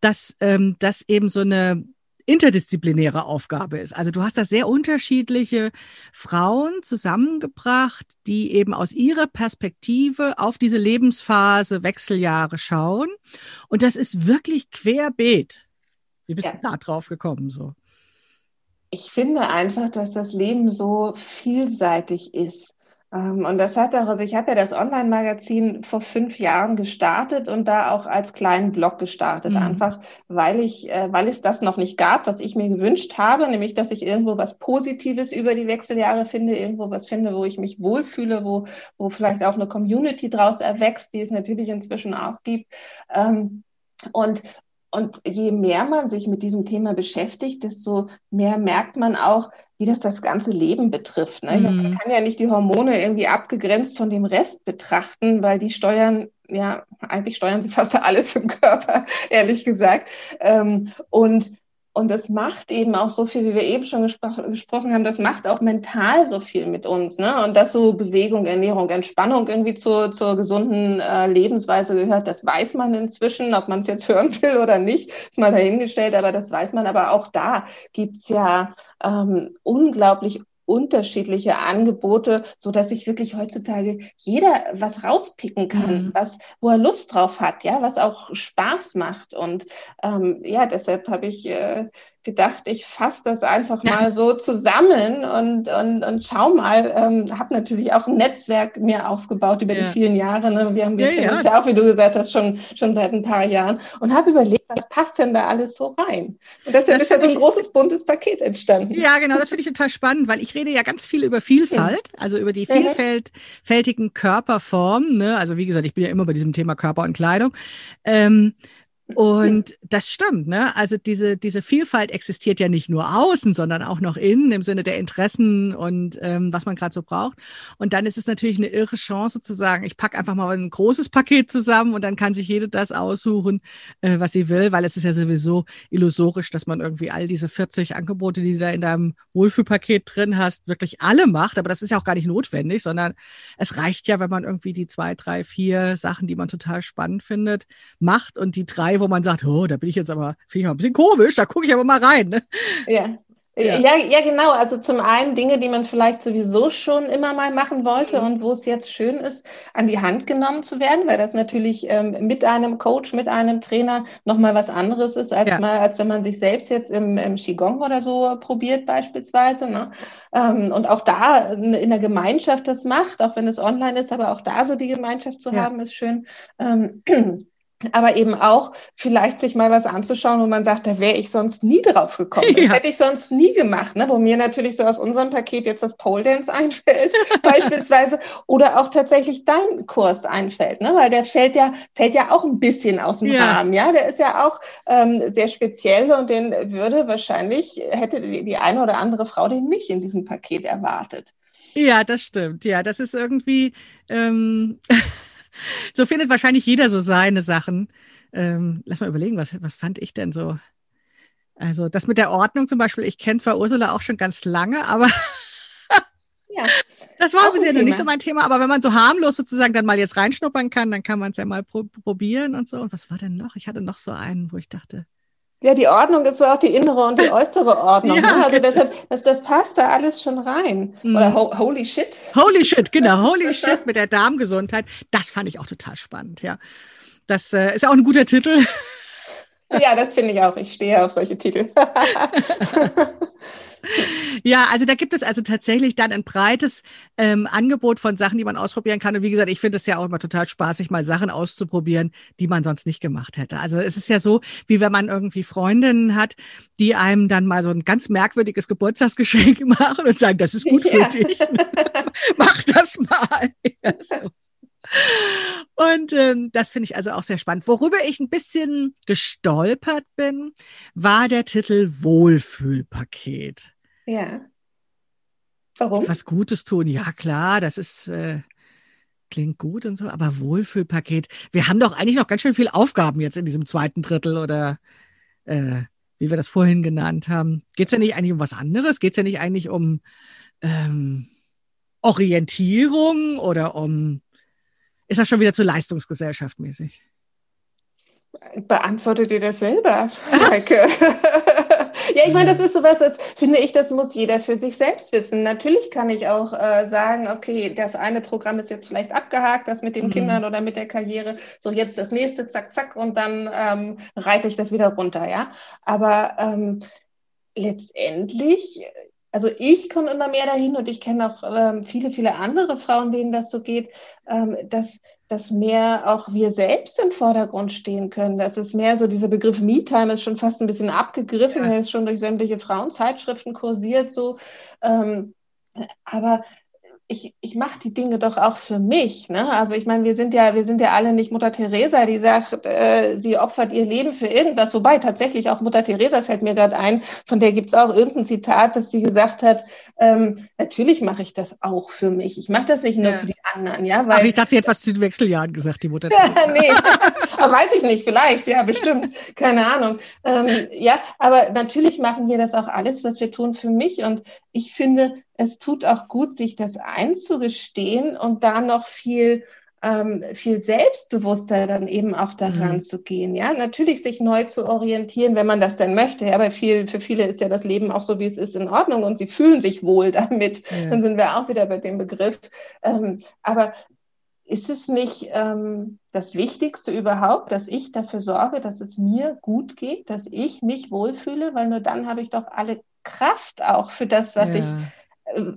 dass ähm, das eben so eine interdisziplinäre Aufgabe ist. Also du hast da sehr unterschiedliche Frauen zusammengebracht, die eben aus ihrer Perspektive auf diese Lebensphase, Wechseljahre schauen. Und das ist wirklich querbeet. Wie bist ja. du da drauf gekommen so?
Ich finde einfach, dass das Leben so vielseitig ist. Ähm, und das hat auch, also ich habe ja das Online-Magazin vor fünf Jahren gestartet und da auch als kleinen Blog gestartet, mhm. einfach weil ich, äh, weil es das noch nicht gab, was ich mir gewünscht habe, nämlich dass ich irgendwo was Positives über die Wechseljahre finde, irgendwo was finde, wo ich mich wohlfühle, wo, wo vielleicht auch eine Community draus erwächst, die es natürlich inzwischen auch gibt. Ähm, und, und je mehr man sich mit diesem Thema beschäftigt, desto mehr merkt man auch, wie das das ganze Leben betrifft. Ne? Mhm. Man kann ja nicht die Hormone irgendwie abgegrenzt von dem Rest betrachten, weil die steuern, ja, eigentlich steuern sie fast (laughs) alles im Körper, ehrlich gesagt. Ähm, und und das macht eben auch so viel, wie wir eben schon gespro gesprochen haben, das macht auch mental so viel mit uns. Ne? Und dass so Bewegung, Ernährung, Entspannung irgendwie zur, zur gesunden äh, Lebensweise gehört, das weiß man inzwischen. Ob man es jetzt (laughs) hören will oder nicht, ist mal dahingestellt, aber das weiß man. Aber auch da gibt's ja ähm, unglaublich unterschiedliche Angebote, so dass sich wirklich heutzutage jeder was rauspicken kann, mhm. was, wo er Lust drauf hat, ja, was auch Spaß macht. Und ähm, ja, deshalb habe ich äh, gedacht, ich fasse das einfach ja. mal so zusammen und, und, und schau mal. Ähm, habe natürlich auch ein Netzwerk mir aufgebaut über ja. die vielen Jahre. Ne? Wir haben wir ja, uns ja auch, wie du gesagt hast, schon, schon seit ein paar Jahren und habe überlegt, was passt denn da alles so rein? Und deshalb das ist ja so ein großes, buntes Paket entstanden.
Ja, genau, das finde ich total spannend, weil ich rede ja ganz viel über Vielfalt, also über die vielfältigen Körperformen. Ne? Also wie gesagt, ich bin ja immer bei diesem Thema Körper und Kleidung. Ähm, und das stimmt, ne? Also diese, diese Vielfalt existiert ja nicht nur außen, sondern auch noch innen im Sinne der Interessen und ähm, was man gerade so braucht. Und dann ist es natürlich eine irre Chance zu sagen, ich packe einfach mal ein großes Paket zusammen und dann kann sich jede das aussuchen, äh, was sie will, weil es ist ja sowieso illusorisch, dass man irgendwie all diese 40 Angebote, die du da in deinem Wohlfühlpaket drin hast, wirklich alle macht. Aber das ist ja auch gar nicht notwendig, sondern es reicht ja, wenn man irgendwie die zwei, drei, vier Sachen, die man total spannend findet, macht und die drei wo man sagt, oh, da bin ich jetzt aber, finde ich mal ein bisschen komisch, da gucke ich aber mal rein. Ne?
Ja. Ja. ja. Ja, genau. Also zum einen Dinge, die man vielleicht sowieso schon immer mal machen wollte mhm. und wo es jetzt schön ist, an die Hand genommen zu werden, weil das natürlich ähm, mit einem Coach, mit einem Trainer nochmal was anderes ist, als ja. mal, als wenn man sich selbst jetzt im, im Qigong oder so probiert beispielsweise. Ne? Ähm, und auch da in der Gemeinschaft das macht, auch wenn es online ist, aber auch da so die Gemeinschaft zu ja. haben, ist schön. Ähm, aber eben auch vielleicht sich mal was anzuschauen, wo man sagt, da wäre ich sonst nie drauf gekommen. Das ja. hätte ich sonst nie gemacht, ne? wo mir natürlich so aus unserem Paket jetzt das Pole Dance (laughs) einfällt, beispielsweise, oder auch tatsächlich dein Kurs einfällt, ne? weil der fällt ja, fällt ja auch ein bisschen aus dem ja. Rahmen, ja, der ist ja auch ähm, sehr speziell und den würde wahrscheinlich, hätte die, die eine oder andere Frau den nicht in diesem Paket erwartet.
Ja, das stimmt. Ja, das ist irgendwie, ähm, (laughs) (laughs) so findet wahrscheinlich jeder so seine Sachen. Ähm, lass mal überlegen, was, was fand ich denn so? Also das mit der Ordnung zum Beispiel, ich kenne zwar Ursula auch schon ganz lange, aber (laughs) ja, das war bisher noch nicht so mein Thema. Aber wenn man so harmlos sozusagen dann mal jetzt reinschnuppern kann, dann kann man es ja mal pro probieren und so. Und was war denn noch? Ich hatte noch so einen, wo ich dachte,
ja, die Ordnung ist auch die innere und die äußere Ordnung. ja, ne? Also genau. deshalb, das, das passt da alles schon rein. Mhm. Oder ho Holy Shit.
Holy Shit, genau. (laughs) Holy Shit mit der Darmgesundheit. Das fand ich auch total spannend, ja. Das äh, ist auch ein guter Titel.
Ja, das finde ich auch. Ich stehe auf solche Titel. (laughs)
ja, also da gibt es also tatsächlich dann ein breites ähm, Angebot von Sachen, die man ausprobieren kann. Und wie gesagt, ich finde es ja auch immer total spaßig, mal Sachen auszuprobieren, die man sonst nicht gemacht hätte. Also es ist ja so, wie wenn man irgendwie Freundinnen hat, die einem dann mal so ein ganz merkwürdiges Geburtstagsgeschenk (laughs) machen und sagen, das ist gut für ja. dich. (laughs) Mach das mal. (laughs) Ja, so. Und ähm, das finde ich also auch sehr spannend. Worüber ich ein bisschen gestolpert bin, war der Titel Wohlfühlpaket.
Ja. Warum?
Was Gutes tun. Ja, klar, das ist. Äh, klingt gut und so, aber Wohlfühlpaket. Wir haben doch eigentlich noch ganz schön viele Aufgaben jetzt in diesem zweiten Drittel oder äh, wie wir das vorhin genannt haben. Geht es ja nicht eigentlich um was anderes? Geht es ja nicht eigentlich um ähm, Orientierung oder um ist das schon wieder zu Leistungsgesellschaft mäßig?
Beantwortet ihr das selber, (laughs) Heike? ja, ich meine, das ist sowas, das finde ich, das muss jeder für sich selbst wissen. Natürlich kann ich auch äh, sagen, okay, das eine Programm ist jetzt vielleicht abgehakt, das mit den mhm. Kindern oder mit der Karriere. So, jetzt das nächste, zack, zack, und dann ähm, reite ich das wieder runter, ja. Aber ähm, letztendlich also ich komme immer mehr dahin und ich kenne auch ähm, viele, viele andere Frauen, denen das so geht, ähm, dass, dass mehr auch wir selbst im Vordergrund stehen können. Das ist mehr so, dieser Begriff Me-Time ist schon fast ein bisschen abgegriffen, ja. er ist schon durch sämtliche Frauenzeitschriften kursiert so. Ähm, aber ich, ich mache die Dinge doch auch für mich. Ne? Also ich meine, wir sind ja, wir sind ja alle nicht Mutter Teresa, die sagt, äh, sie opfert ihr Leben für irgendwas. Wobei tatsächlich auch Mutter Teresa fällt mir gerade ein, von der gibt es auch irgendein Zitat, dass sie gesagt hat, ähm, natürlich mache ich das auch für mich. Ich mache das nicht nur ja. für die anderen, ja.
Weil, Ach, ich dachte, sie hat was zu den Wechseljahren gesagt, die Mutter. (laughs) Teresa.
nee, aber weiß ich nicht, vielleicht, ja, bestimmt, keine Ahnung. Ähm, ja, aber natürlich machen wir das auch alles, was wir tun, für mich. Und ich finde, es tut auch gut, sich das einzugestehen und da noch viel ähm, viel selbstbewusster dann eben auch daran mhm. zu gehen. Ja, natürlich sich neu zu orientieren, wenn man das denn möchte. Ja, aber viel, für viele ist ja das Leben auch so, wie es ist, in Ordnung und sie fühlen sich wohl (laughs) damit. Ja. Dann sind wir auch wieder bei dem Begriff. Ähm, aber ist es nicht ähm, das Wichtigste überhaupt, dass ich dafür sorge, dass es mir gut geht, dass ich mich wohlfühle, weil nur dann habe ich doch alle Kraft auch für das, was ja. ich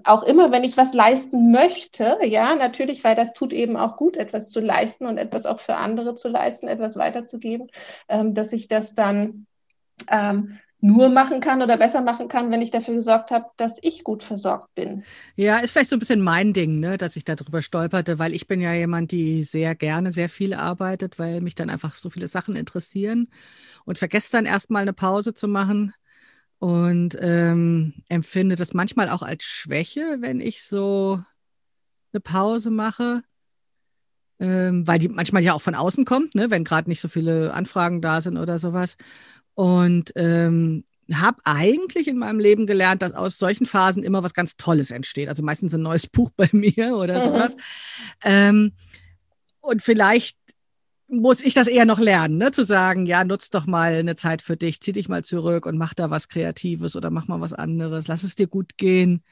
auch immer, wenn ich was leisten möchte, ja, natürlich, weil das tut eben auch gut, etwas zu leisten und etwas auch für andere zu leisten, etwas weiterzugeben, ähm, dass ich das dann ähm, nur machen kann oder besser machen kann, wenn ich dafür gesorgt habe, dass ich gut versorgt bin.
Ja, ist vielleicht so ein bisschen mein Ding, ne, dass ich darüber stolperte, weil ich bin ja jemand, die sehr gerne sehr viel arbeitet, weil mich dann einfach so viele Sachen interessieren und vergesse dann erstmal eine Pause zu machen und ähm, empfinde das manchmal auch als Schwäche, wenn ich so eine Pause mache, ähm, weil die manchmal ja auch von außen kommt, ne, wenn gerade nicht so viele Anfragen da sind oder sowas. Und ähm, habe eigentlich in meinem Leben gelernt, dass aus solchen Phasen immer was ganz Tolles entsteht. Also meistens ein neues Buch (laughs) bei mir oder mhm. sowas. Ähm, und vielleicht muss ich das eher noch lernen, ne? zu sagen, ja, nutz doch mal eine Zeit für dich, zieh dich mal zurück und mach da was Kreatives oder mach mal was anderes, lass es dir gut gehen.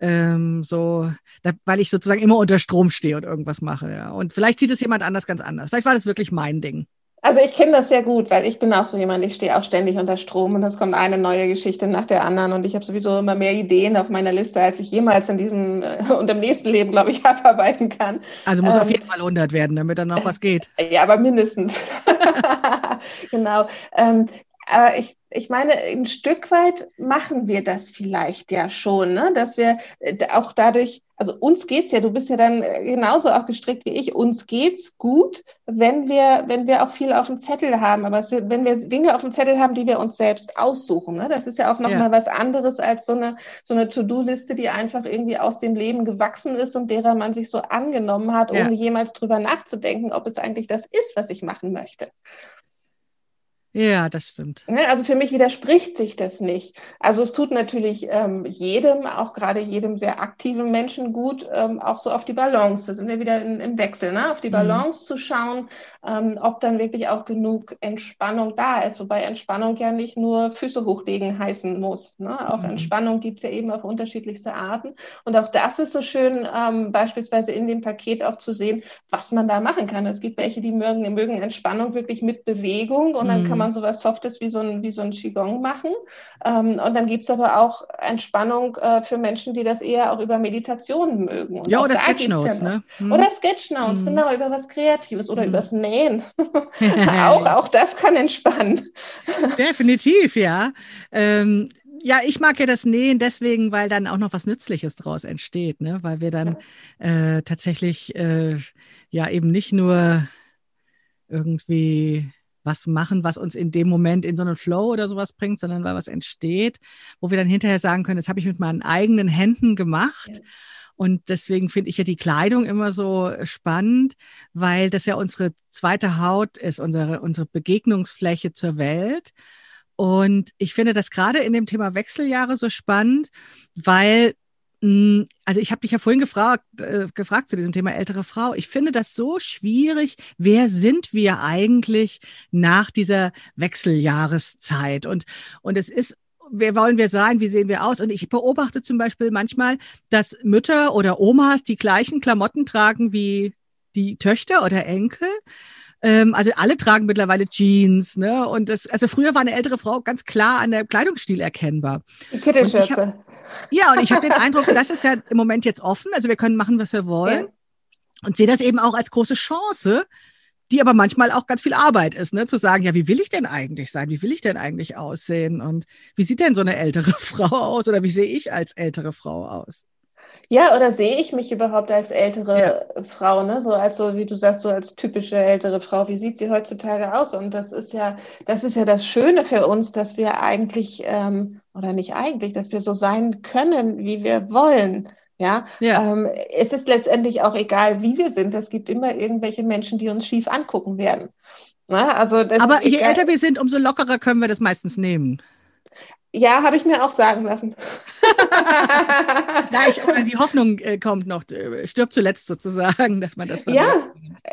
Ähm, so, da, weil ich sozusagen immer unter Strom stehe und irgendwas mache, ja. Und vielleicht sieht es jemand anders ganz anders. Vielleicht war das wirklich mein Ding.
Also ich kenne das sehr gut, weil ich bin auch so jemand, ich stehe auch ständig unter Strom und es kommt eine neue Geschichte nach der anderen und ich habe sowieso immer mehr Ideen auf meiner Liste, als ich jemals in diesem äh, und im nächsten Leben, glaube ich, (laughs) abarbeiten kann.
Also muss ähm, auf jeden Fall 100 werden, damit dann noch was geht. (laughs)
Ja, aber mindestens. (laughs) genau. Ähm, aber ich, ich meine, ein Stück weit machen wir das vielleicht ja schon, ne? dass wir äh, auch dadurch, also uns geht's ja, du bist ja dann äh, genauso auch gestrickt wie ich, uns geht's gut, wenn wir, wenn wir auch viel auf dem Zettel haben, aber wenn wir Dinge auf dem Zettel haben, die wir uns selbst aussuchen, ne? das ist ja auch nochmal ja. was anderes als so eine, so eine To-Do-Liste, die einfach irgendwie aus dem Leben gewachsen ist und derer man sich so angenommen hat, ohne ja. jemals drüber nachzudenken, ob es eigentlich das ist, was ich machen möchte.
Ja, das stimmt.
Ne, also für mich widerspricht sich das nicht. Also es tut natürlich ähm, jedem, auch gerade jedem sehr aktiven Menschen gut, ähm, auch so auf die Balance, da sind wir wieder in, im Wechsel, ne? auf die mhm. Balance mhm. zu schauen, ähm, ob dann wirklich auch genug Entspannung da ist. Wobei Entspannung ja nicht nur Füße hochlegen heißen muss. Ne? Auch mhm. Entspannung gibt es ja eben auf unterschiedlichste Arten. Und auch das ist so schön, ähm, beispielsweise in dem Paket auch zu sehen, was man da machen kann. Es gibt welche, die mögen, mögen Entspannung wirklich mit Bewegung und dann kann man man sowas Softes wie so ein, wie so ein Qigong machen. Ähm, und dann gibt es aber auch Entspannung äh, für Menschen, die das eher auch über Meditationen mögen. Und
ja, oder Sketchnotes, ja ne?
Hm. Oder Sketchnotes, hm. genau, über was Kreatives oder hm. übers Nähen. (laughs) (laughs) auch, auch das kann entspannen. (laughs)
Definitiv, ja. Ähm, ja, ich mag ja das Nähen deswegen, weil dann auch noch was Nützliches draus entsteht, ne? Weil wir dann äh, tatsächlich äh, ja eben nicht nur irgendwie was machen, was uns in dem Moment in so einen Flow oder sowas bringt, sondern weil was entsteht, wo wir dann hinterher sagen können, das habe ich mit meinen eigenen Händen gemacht. Ja. Und deswegen finde ich ja die Kleidung immer so spannend, weil das ja unsere zweite Haut ist, unsere, unsere Begegnungsfläche zur Welt. Und ich finde das gerade in dem Thema Wechseljahre so spannend, weil also ich habe dich ja vorhin gefragt, äh, gefragt zu diesem Thema ältere Frau. Ich finde das so schwierig. Wer sind wir eigentlich nach dieser Wechseljahreszeit? Und, und es ist wer wollen wir sein, wie sehen wir aus? Und ich beobachte zum Beispiel manchmal, dass Mütter oder Omas die gleichen Klamotten tragen wie die Töchter oder Enkel. Ähm, also alle tragen mittlerweile Jeans, ne? Und das, also früher war eine ältere Frau ganz klar an der Kleidungsstil erkennbar.
Die Kittelschürze.
Ja, und ich habe den Eindruck, (laughs) das ist ja im Moment jetzt offen. Also wir können machen, was wir wollen. Ja. Und sehe das eben auch als große Chance, die aber manchmal auch ganz viel Arbeit ist, ne? zu sagen, ja, wie will ich denn eigentlich sein? Wie will ich denn eigentlich aussehen? Und wie sieht denn so eine ältere (laughs) Frau aus? Oder wie sehe ich als ältere Frau aus?
Ja, oder sehe ich mich überhaupt als ältere ja. Frau, ne? So als so, wie du sagst, so als typische ältere Frau. Wie sieht sie heutzutage aus? Und das ist ja, das ist ja das Schöne für uns, dass wir eigentlich, ähm, oder nicht eigentlich, dass wir so sein können, wie wir wollen. Ja, ja. Ähm, es ist letztendlich auch egal, wie wir sind. Es gibt immer irgendwelche Menschen, die uns schief angucken werden. Na, ne? also
Aber je älter wir sind, umso lockerer können wir das meistens nehmen.
Ja, habe ich mir auch sagen lassen. (laughs) (laughs)
Na, ich, die Hoffnung äh, kommt noch, äh, stirbt zuletzt sozusagen, dass man das.
Ja,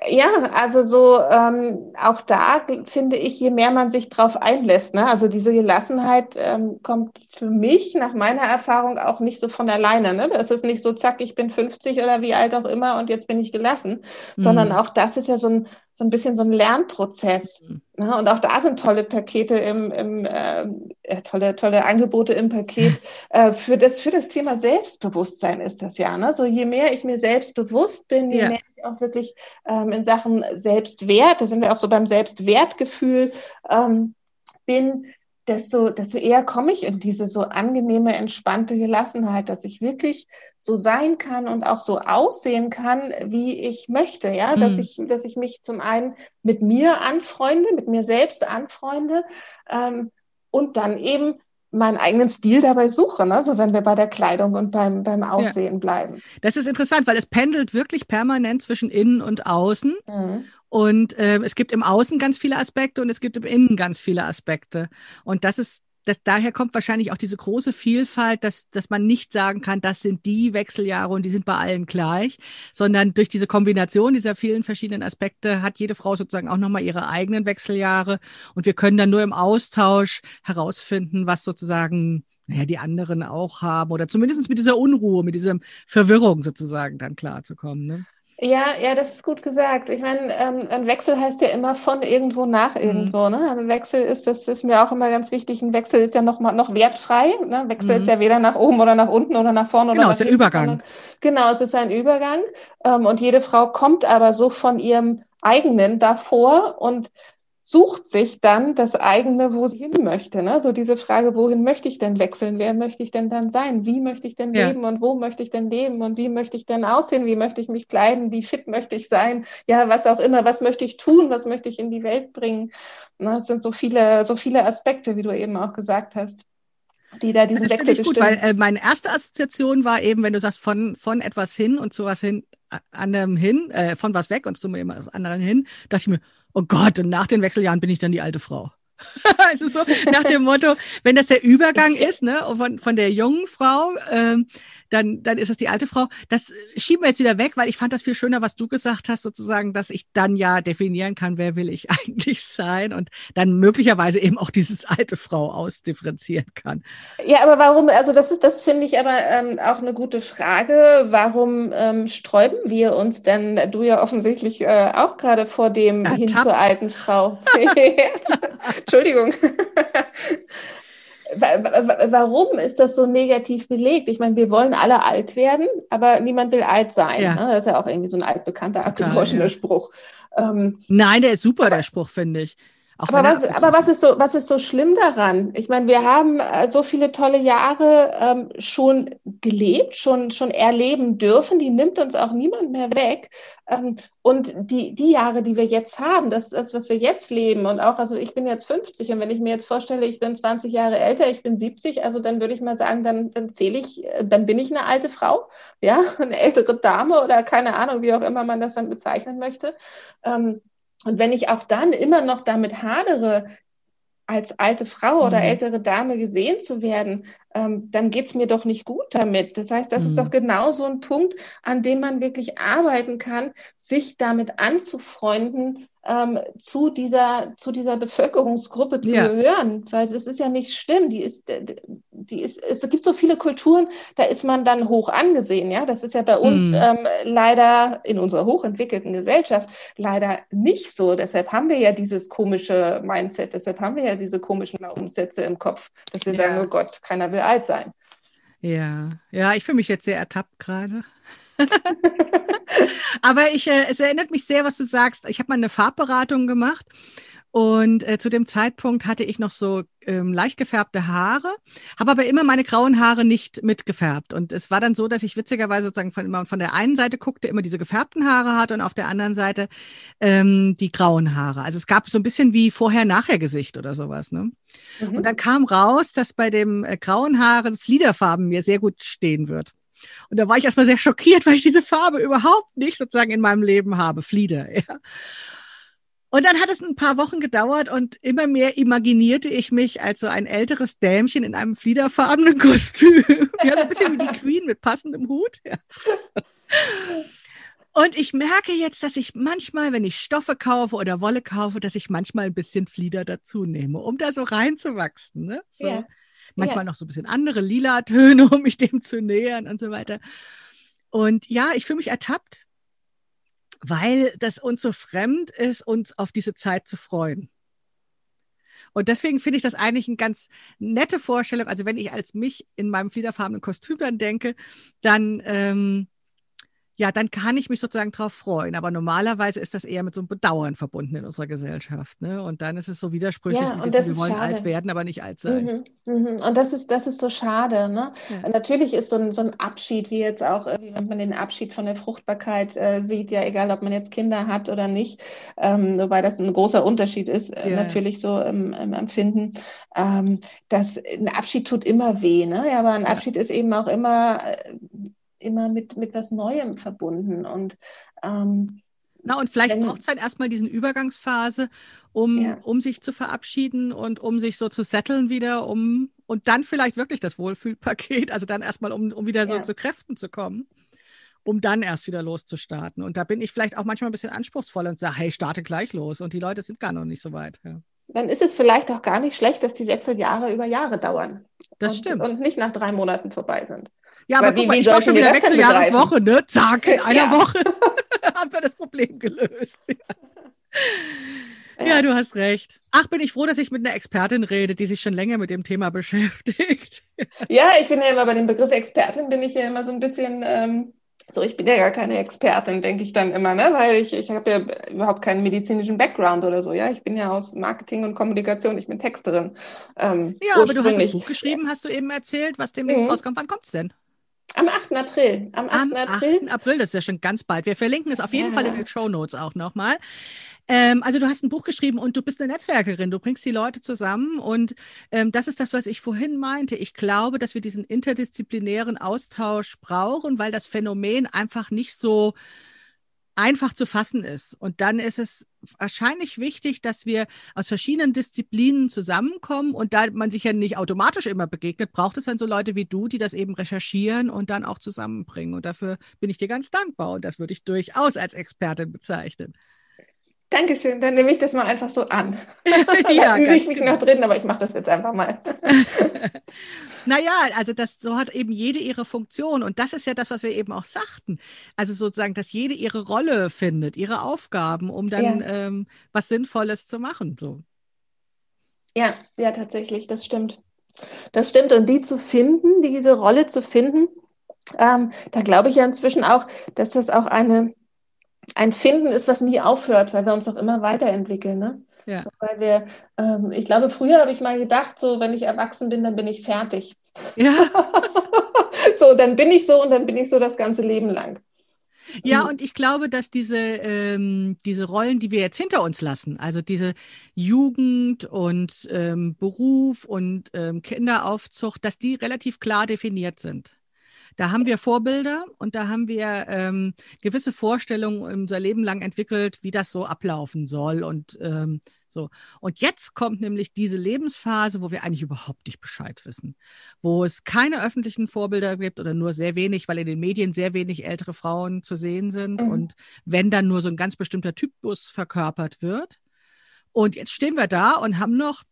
ja, also so ähm, auch da finde ich, je mehr man sich drauf einlässt, ne? also diese Gelassenheit ähm, kommt für mich nach meiner Erfahrung auch nicht so von alleine. Ne? Das ist nicht so, zack, ich bin 50 oder wie alt auch immer und jetzt bin ich gelassen, mhm. sondern auch das ist ja so ein so ein bisschen so ein Lernprozess. Mhm. Ne? Und auch da sind tolle Pakete im, im äh, äh, tolle, tolle Angebote im Paket. (laughs) äh, für, das, für das Thema Selbstbewusstsein ist das ja. Ne? So je mehr ich mir selbst bewusst bin, je ja. mehr ich auch wirklich ähm, in Sachen Selbstwert, da sind wir auch so beim Selbstwertgefühl ähm, bin, desto, desto eher komme ich in diese so angenehme, entspannte Gelassenheit, dass ich wirklich so sein kann und auch so aussehen kann, wie ich möchte, ja, mhm. dass ich, dass ich mich zum einen mit mir anfreunde, mit mir selbst anfreunde ähm, und dann eben meinen eigenen Stil dabei suche, ne? so wenn wir bei der Kleidung und beim, beim Aussehen ja. bleiben.
Das ist interessant, weil es pendelt wirklich permanent zwischen innen und außen. Mhm. Und äh, es gibt im Außen ganz viele Aspekte und es gibt im Innen ganz viele Aspekte. Und das ist, das, daher kommt wahrscheinlich auch diese große Vielfalt, dass, dass man nicht sagen kann, das sind die Wechseljahre und die sind bei allen gleich, sondern durch diese Kombination dieser vielen verschiedenen Aspekte hat jede Frau sozusagen auch nochmal ihre eigenen Wechseljahre. Und wir können dann nur im Austausch herausfinden, was sozusagen naja, die anderen auch haben oder zumindest mit dieser Unruhe, mit dieser Verwirrung sozusagen dann klarzukommen. Ne?
Ja, ja, das ist gut gesagt. Ich meine, ähm, ein Wechsel heißt ja immer von irgendwo nach mhm. irgendwo. Ne? Also ein Wechsel ist, das ist mir auch immer ganz wichtig. Ein Wechsel ist ja noch mal noch wertfrei. Ne? Wechsel mhm. ist ja weder nach oben oder nach unten oder nach vorne
genau,
oder
nach Genau, es ist ein Übergang.
Genau, es ist ein Übergang. Ähm, und jede Frau kommt aber so von ihrem eigenen davor und sucht sich dann das eigene, wo sie hin möchte. Ne? So diese Frage, wohin möchte ich denn wechseln? Wer möchte ich denn dann sein? Wie möchte ich denn ja. leben und wo möchte ich denn leben und wie möchte ich denn aussehen? Wie möchte ich mich kleiden? Wie fit möchte ich sein? Ja, was auch immer. Was möchte ich tun? Was möchte ich in die Welt bringen? Ne? Es sind so viele, so viele Aspekte, wie du eben auch gesagt hast die da diesen
das
Wechsel
ich gut, weil äh, meine erste Assoziation war eben, wenn du sagst, von, von etwas hin und zu was hin, anderem hin, äh, von was weg und zu etwas anderem hin, dachte ich mir, oh Gott, und nach den Wechseljahren bin ich dann die alte Frau. (laughs) es ist so nach dem Motto, wenn das der Übergang ist, ne, von, von der jungen Frau, ähm, dann, dann ist es die alte Frau. Das schieben wir jetzt wieder weg, weil ich fand das viel schöner, was du gesagt hast, sozusagen, dass ich dann ja definieren kann, wer will ich (laughs) eigentlich sein und dann möglicherweise eben auch dieses alte Frau ausdifferenzieren kann.
Ja, aber warum, also das ist, das finde ich aber ähm, auch eine gute Frage. Warum ähm, sträuben wir uns denn, du ja offensichtlich äh, auch gerade vor dem Ertappt. hin zur alten Frau? (laughs) (laughs) Entschuldigung. Warum ist das so negativ belegt? Ich meine, wir wollen alle alt werden, aber niemand will alt sein. Ja. Ne? Das ist ja auch irgendwie so ein altbekannter, abgedroschener ja. Spruch.
Ähm, Nein, der ist super, der Spruch, finde ich.
Aber was, aber was, ist so, was ist so schlimm daran? Ich meine, wir haben äh, so viele tolle Jahre ähm, schon gelebt, schon, schon erleben dürfen. Die nimmt uns auch niemand mehr weg. Ähm, und die, die Jahre, die wir jetzt haben, das ist, was wir jetzt leben. Und auch, also ich bin jetzt 50 und wenn ich mir jetzt vorstelle, ich bin 20 Jahre älter, ich bin 70, also dann würde ich mal sagen, dann, dann zähle ich, äh, dann bin ich eine alte Frau, ja, (laughs) eine ältere Dame oder keine Ahnung, wie auch immer man das dann bezeichnen möchte. Ähm, und wenn ich auch dann immer noch damit hadere, als alte Frau oder mhm. ältere Dame gesehen zu werden, ähm, dann geht es mir doch nicht gut damit. Das heißt, das mhm. ist doch genau so ein Punkt, an dem man wirklich arbeiten kann, sich damit anzufreunden, ähm, zu, dieser, zu dieser Bevölkerungsgruppe zu ja. gehören, weil es ist ja nicht schlimm. Die ist, die ist, es gibt so viele Kulturen, da ist man dann hoch angesehen. Ja, das ist ja bei uns mhm. ähm, leider in unserer hochentwickelten Gesellschaft leider nicht so. Deshalb haben wir ja dieses komische Mindset, deshalb haben wir ja diese komischen Glaubenssätze im Kopf, dass wir ja. sagen, oh Gott, keiner will alt sein.
Ja, ja, ich fühle mich jetzt sehr ertappt gerade. (laughs) Aber ich, äh, es erinnert mich sehr, was du sagst. Ich habe mal eine Farbberatung gemacht und äh, zu dem Zeitpunkt hatte ich noch so ähm, leicht gefärbte Haare, habe aber immer meine grauen Haare nicht mitgefärbt. Und es war dann so, dass ich witzigerweise sozusagen von, von der einen Seite guckte, immer diese gefärbten Haare hatte und auf der anderen Seite ähm, die grauen Haare. Also es gab so ein bisschen wie Vorher-Nachher-Gesicht oder sowas. Ne? Mhm. Und dann kam raus, dass bei dem äh, grauen Haaren Fliederfarben mir sehr gut stehen wird. Und da war ich erstmal sehr schockiert, (laughs) weil ich diese Farbe überhaupt nicht sozusagen in meinem Leben habe, Flieder. Ja. Und dann hat es ein paar Wochen gedauert und immer mehr imaginierte ich mich als so ein älteres Dämchen in einem fliederfarbenen (laughs) Kostüm. Ja, so ein bisschen wie die (laughs) Queen mit passendem Hut. Ja. Und ich merke jetzt, dass ich manchmal, wenn ich Stoffe kaufe oder Wolle kaufe, dass ich manchmal ein bisschen Flieder dazu nehme, um da so reinzuwachsen. Ne? So. Ja manchmal ja. noch so ein bisschen andere lila Töne, (laughs) um mich dem zu nähern und so weiter. Und ja, ich fühle mich ertappt, weil das uns so fremd ist, uns auf diese Zeit zu freuen. Und deswegen finde ich das eigentlich eine ganz nette Vorstellung. Also wenn ich als mich in meinem fliederfarbenen Kostüm dann denke, dann ähm, ja, dann kann ich mich sozusagen darauf freuen. Aber normalerweise ist das eher mit so einem Bedauern verbunden in unserer Gesellschaft. Ne? Und dann ist es so widersprüchlich, ja, und wir wollen schade. alt werden, aber nicht alt sein.
Mhm, mhm. Und das ist, das ist so schade. Ne? Ja. Natürlich ist so ein, so ein Abschied, wie jetzt auch, wenn man den Abschied von der Fruchtbarkeit äh, sieht, ja egal, ob man jetzt Kinder hat oder nicht, ähm, wobei das ein großer Unterschied ist, äh, ja. natürlich so im, im Empfinden. Ähm, dass ein Abschied tut immer weh, ne? Aber ein Abschied ist eben auch immer äh, immer mit, mit was Neuem verbunden. Und ähm,
na, und vielleicht braucht es halt erstmal diesen Übergangsphase, um, ja. um sich zu verabschieden und um sich so zu setteln wieder, um und dann vielleicht wirklich das Wohlfühlpaket, also dann erstmal, um, um wieder so ja. zu Kräften zu kommen, um dann erst wieder loszustarten. Und da bin ich vielleicht auch manchmal ein bisschen anspruchsvoll und sage, hey, starte gleich los. Und die Leute sind gar noch nicht so weit. Ja.
Dann ist es vielleicht auch gar nicht schlecht, dass die Wechseljahre über Jahre dauern.
Das
und,
stimmt.
Und nicht nach drei Monaten vorbei sind.
Ja, aber, aber guck wie, mal, ich war schon wieder Wechseljahreswoche, ne? Zack, in einer (laughs) ja. Woche. (laughs) haben wir das Problem gelöst. (laughs) Ja. ja. du hast recht. Ach, bin ich froh, dass ich mit einer Expertin rede, die sich schon länger mit dem Thema beschäftigt.
Ja, ich bin ja immer bei dem Begriff Expertin, bin ich ja immer so ein bisschen ähm, so, ich bin ja gar keine Expertin, denke ich dann immer, ne? weil ich, ich habe ja überhaupt keinen medizinischen Background oder so. Ja, ich bin ja aus Marketing und Kommunikation, ich bin Texterin.
Ähm, ja, aber du hast ein Buch geschrieben, hast du eben erzählt, was demnächst mhm. rauskommt. Wann kommt es denn?
Am 8. April.
Am 8. Am April. 8. April, das ist ja schon ganz bald. Wir verlinken es auf jeden ja. Fall in den Show Notes auch nochmal. Ähm, also du hast ein Buch geschrieben und du bist eine Netzwerkerin, du bringst die Leute zusammen und ähm, das ist das, was ich vorhin meinte. Ich glaube, dass wir diesen interdisziplinären Austausch brauchen, weil das Phänomen einfach nicht so einfach zu fassen ist. Und dann ist es wahrscheinlich wichtig, dass wir aus verschiedenen Disziplinen zusammenkommen und da man sich ja nicht automatisch immer begegnet, braucht es dann so Leute wie du, die das eben recherchieren und dann auch zusammenbringen. Und dafür bin ich dir ganz dankbar und das würde ich durchaus als Expertin bezeichnen.
Dankeschön, dann nehme ich das mal einfach so an. (laughs) ja, da übe ich mich genau. noch drin, aber ich mache das jetzt einfach mal. (laughs)
naja, also das, so hat eben jede ihre Funktion und das ist ja das, was wir eben auch sagten. Also sozusagen, dass jede ihre Rolle findet, ihre Aufgaben, um dann ja. ähm, was Sinnvolles zu machen. So.
Ja, ja, tatsächlich, das stimmt. Das stimmt und die zu finden, diese Rolle zu finden, ähm, da glaube ich ja inzwischen auch, dass das auch eine ein Finden ist, was nie aufhört, weil wir uns auch immer weiterentwickeln. Ne? Ja. So, weil wir, ähm, ich glaube, früher habe ich mal gedacht, so wenn ich erwachsen bin, dann bin ich fertig. Ja. (laughs) so, dann bin ich so und dann bin ich so das ganze Leben lang.
Ja, und ich glaube, dass diese, ähm, diese Rollen, die wir jetzt hinter uns lassen, also diese Jugend und ähm, Beruf und ähm, Kinderaufzucht, dass die relativ klar definiert sind. Da haben wir Vorbilder und da haben wir ähm, gewisse Vorstellungen unser Leben lang entwickelt, wie das so ablaufen soll und ähm, so. Und jetzt kommt nämlich diese Lebensphase, wo wir eigentlich überhaupt nicht Bescheid wissen, wo es keine öffentlichen Vorbilder gibt oder nur sehr wenig, weil in den Medien sehr wenig ältere Frauen zu sehen sind mhm. und wenn dann nur so ein ganz bestimmter Typus verkörpert wird. Und jetzt stehen wir da und haben noch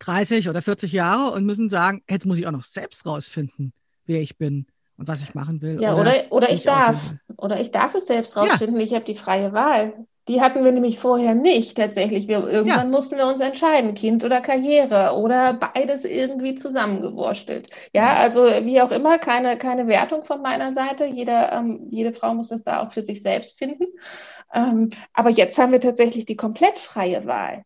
30 oder 40 Jahre und müssen sagen, jetzt muss ich auch noch selbst rausfinden, wer ich bin und was ich machen will.
Ja, oder, oder, oder ich darf. Oder ich darf es selbst rausfinden. Ja. Ich habe die freie Wahl. Die hatten wir nämlich vorher nicht tatsächlich. Wir, irgendwann ja. mussten wir uns entscheiden, Kind oder Karriere oder beides irgendwie zusammengewurstelt. Ja, also wie auch immer, keine, keine Wertung von meiner Seite. Jeder, ähm, jede Frau muss das da auch für sich selbst finden. Ähm, aber jetzt haben wir tatsächlich die komplett freie Wahl.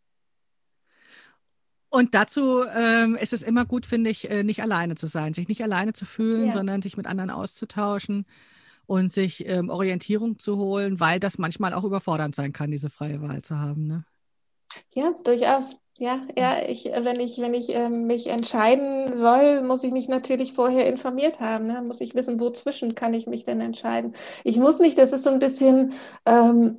Und dazu ähm, ist es immer gut, finde ich, äh, nicht alleine zu sein, sich nicht alleine zu fühlen, ja. sondern sich mit anderen auszutauschen und sich ähm, Orientierung zu holen, weil das manchmal auch überfordernd sein kann, diese freie Wahl zu haben. Ne?
Ja, durchaus. Ja, ja, ich, wenn ich, wenn ich ähm, mich entscheiden soll, muss ich mich natürlich vorher informiert haben. Ne? Muss ich wissen, wozwischen kann ich mich denn entscheiden. Ich muss nicht, das ist so ein bisschen, ähm,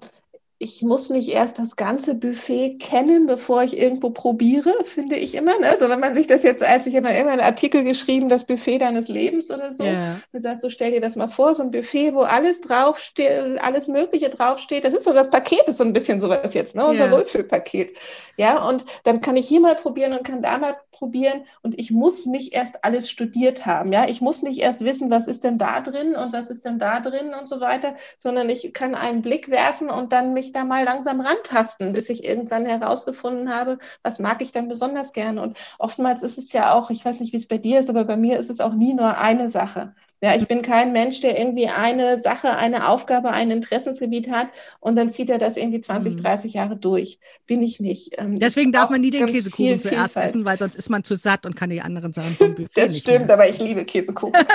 ich muss nicht erst das ganze Buffet kennen, bevor ich irgendwo probiere, finde ich immer. Ne? Also wenn man sich das jetzt, als ich immer einen Artikel geschrieben, das Buffet deines Lebens oder so, yeah. du sagst, so stell dir das mal vor, so ein Buffet, wo alles draufsteht, alles Mögliche draufsteht. Das ist so das Paket, ist so ein bisschen sowas jetzt, ne? unser yeah. Wohlfühlpaket. Ja, und dann kann ich hier mal probieren und kann da mal probieren und ich muss nicht erst alles studiert haben. Ja, ich muss nicht erst wissen, was ist denn da drin und was ist denn da drin und so weiter, sondern ich kann einen Blick werfen und dann mich da mal langsam rantasten, bis ich irgendwann herausgefunden habe, was mag ich dann besonders gerne. Und oftmals ist es ja auch, ich weiß nicht, wie es bei dir ist, aber bei mir ist es auch nie nur eine Sache. Ja, ich bin kein Mensch, der irgendwie eine Sache, eine Aufgabe, ein Interessensgebiet hat und dann zieht er das irgendwie 20, 30 mhm. Jahre durch. Bin ich nicht.
Ähm, Deswegen darf man nie den Käsekuchen zuerst Vielfalt. essen, weil sonst ist man zu satt und kann die anderen Sachen vom
Buffet Das stimmt, mehr. aber ich liebe Käsekuchen. (laughs)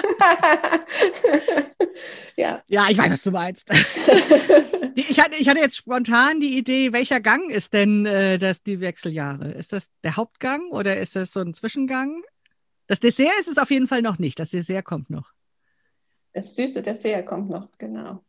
ja. ja, ich weiß, was du meinst. (laughs) ich, hatte, ich hatte jetzt spontan die Idee, welcher Gang ist denn äh, das, die Wechseljahre? Ist das der Hauptgang oder ist das so ein Zwischengang? Das Dessert ist es auf jeden Fall noch nicht. Das Dessert kommt noch.
Das süße Dessert kommt noch, genau.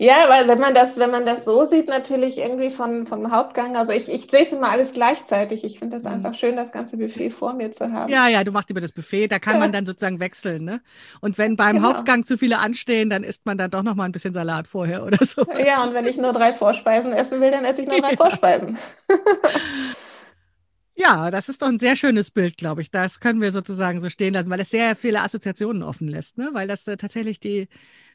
Ja, weil wenn man das, wenn man das so sieht, natürlich irgendwie von, vom Hauptgang, also ich, ich sehe es immer alles gleichzeitig. Ich finde es mhm. einfach schön, das ganze Buffet vor mir zu haben.
Ja, ja, du machst über das Buffet, da kann ja. man dann sozusagen wechseln, ne? Und wenn beim genau. Hauptgang zu viele anstehen, dann isst man dann doch noch mal ein bisschen Salat vorher oder so.
Ja, und wenn ich nur drei Vorspeisen essen will, dann esse ich nur drei (laughs) ja. Vorspeisen. (laughs)
Ja, das ist doch ein sehr schönes Bild, glaube ich. Das können wir sozusagen so stehen lassen, weil es sehr viele Assoziationen offen lässt, ne? Weil das äh, tatsächlich die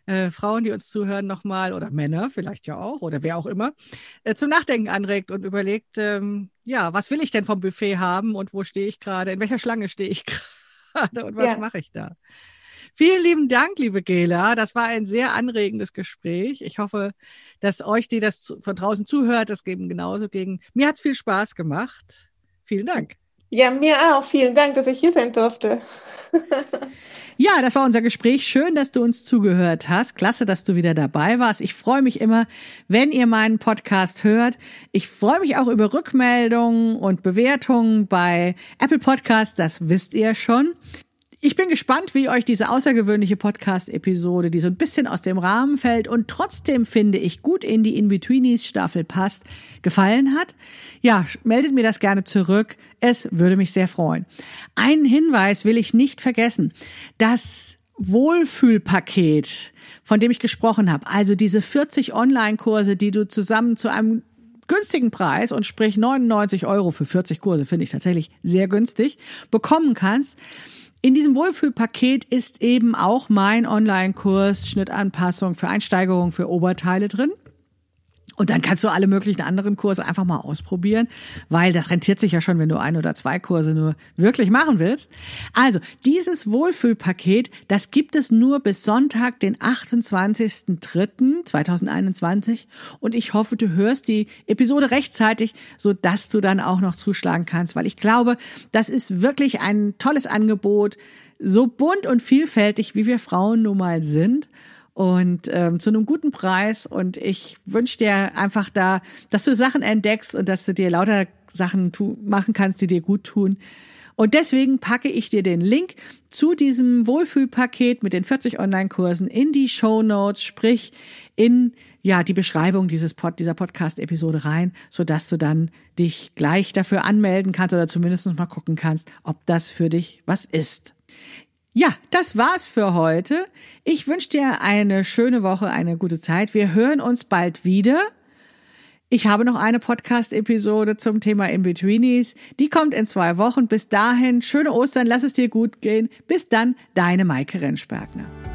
äh, Frauen, die uns zuhören, nochmal oder Männer vielleicht ja auch oder wer auch immer äh, zum Nachdenken anregt und überlegt, ähm, ja, was will ich denn vom Buffet haben und wo stehe ich gerade, in welcher Schlange stehe ich (laughs) gerade und was ja. mache ich da? Vielen lieben Dank, liebe Gela. Das war ein sehr anregendes Gespräch. Ich hoffe, dass euch, die das von draußen zuhört, das geben genauso gegen. Mir hat es viel Spaß gemacht. Vielen Dank.
Ja, mir auch. Vielen Dank, dass ich hier sein durfte. (laughs)
Ja, das war unser Gespräch. Schön, dass du uns zugehört hast. Klasse, dass du wieder dabei warst. Ich freue mich immer, wenn ihr meinen Podcast hört. Ich freue mich auch über Rückmeldungen und Bewertungen bei Apple Podcasts. Das wisst ihr schon. Ich bin gespannt, wie euch diese außergewöhnliche Podcast-Episode, die so ein bisschen aus dem Rahmen fällt und trotzdem finde ich gut in die In-Betweenies-Staffel passt, gefallen hat. Ja, meldet mir das gerne zurück. Es würde mich sehr freuen. Einen Hinweis will ich nicht vergessen. Das Wohlfühlpaket, von dem ich gesprochen habe, also diese 40 Online-Kurse, die du zusammen zu einem günstigen Preis und sprich 99 Euro für 40 Kurse, finde ich tatsächlich sehr günstig, bekommen kannst in diesem Wohlfühlpaket ist eben auch mein Online-Kurs Schnittanpassung für Einsteigerung für Oberteile drin. Und dann kannst du alle möglichen anderen Kurse einfach mal ausprobieren, weil das rentiert sich ja schon, wenn du ein oder zwei Kurse nur wirklich machen willst. Also, dieses Wohlfühlpaket, das gibt es nur bis Sonntag, den 28.03.2021. Und ich hoffe, du hörst die Episode rechtzeitig, so dass du dann auch noch zuschlagen kannst, weil ich glaube, das ist wirklich ein tolles Angebot, so bunt und vielfältig, wie wir Frauen nun mal sind und ähm, zu einem guten Preis. Und ich wünsche dir einfach da, dass du Sachen entdeckst und dass du dir lauter Sachen tu machen kannst, die dir gut tun. Und deswegen packe ich dir den Link zu diesem Wohlfühlpaket mit den 40 Online-Kursen in die Show Notes, sprich in ja die Beschreibung dieses Pod, dieser Podcast-Episode rein, so dass du dann dich gleich dafür anmelden kannst oder zumindest mal gucken kannst, ob das für dich was ist. Ja, das war's für heute. Ich wünsche dir eine schöne Woche, eine gute Zeit. Wir hören uns bald wieder. Ich habe noch eine Podcast-Episode zum Thema In-Betweenies. Die kommt in zwei Wochen. Bis dahin, schöne Ostern, lass es dir gut gehen. Bis dann, deine Maike Rentschbergner.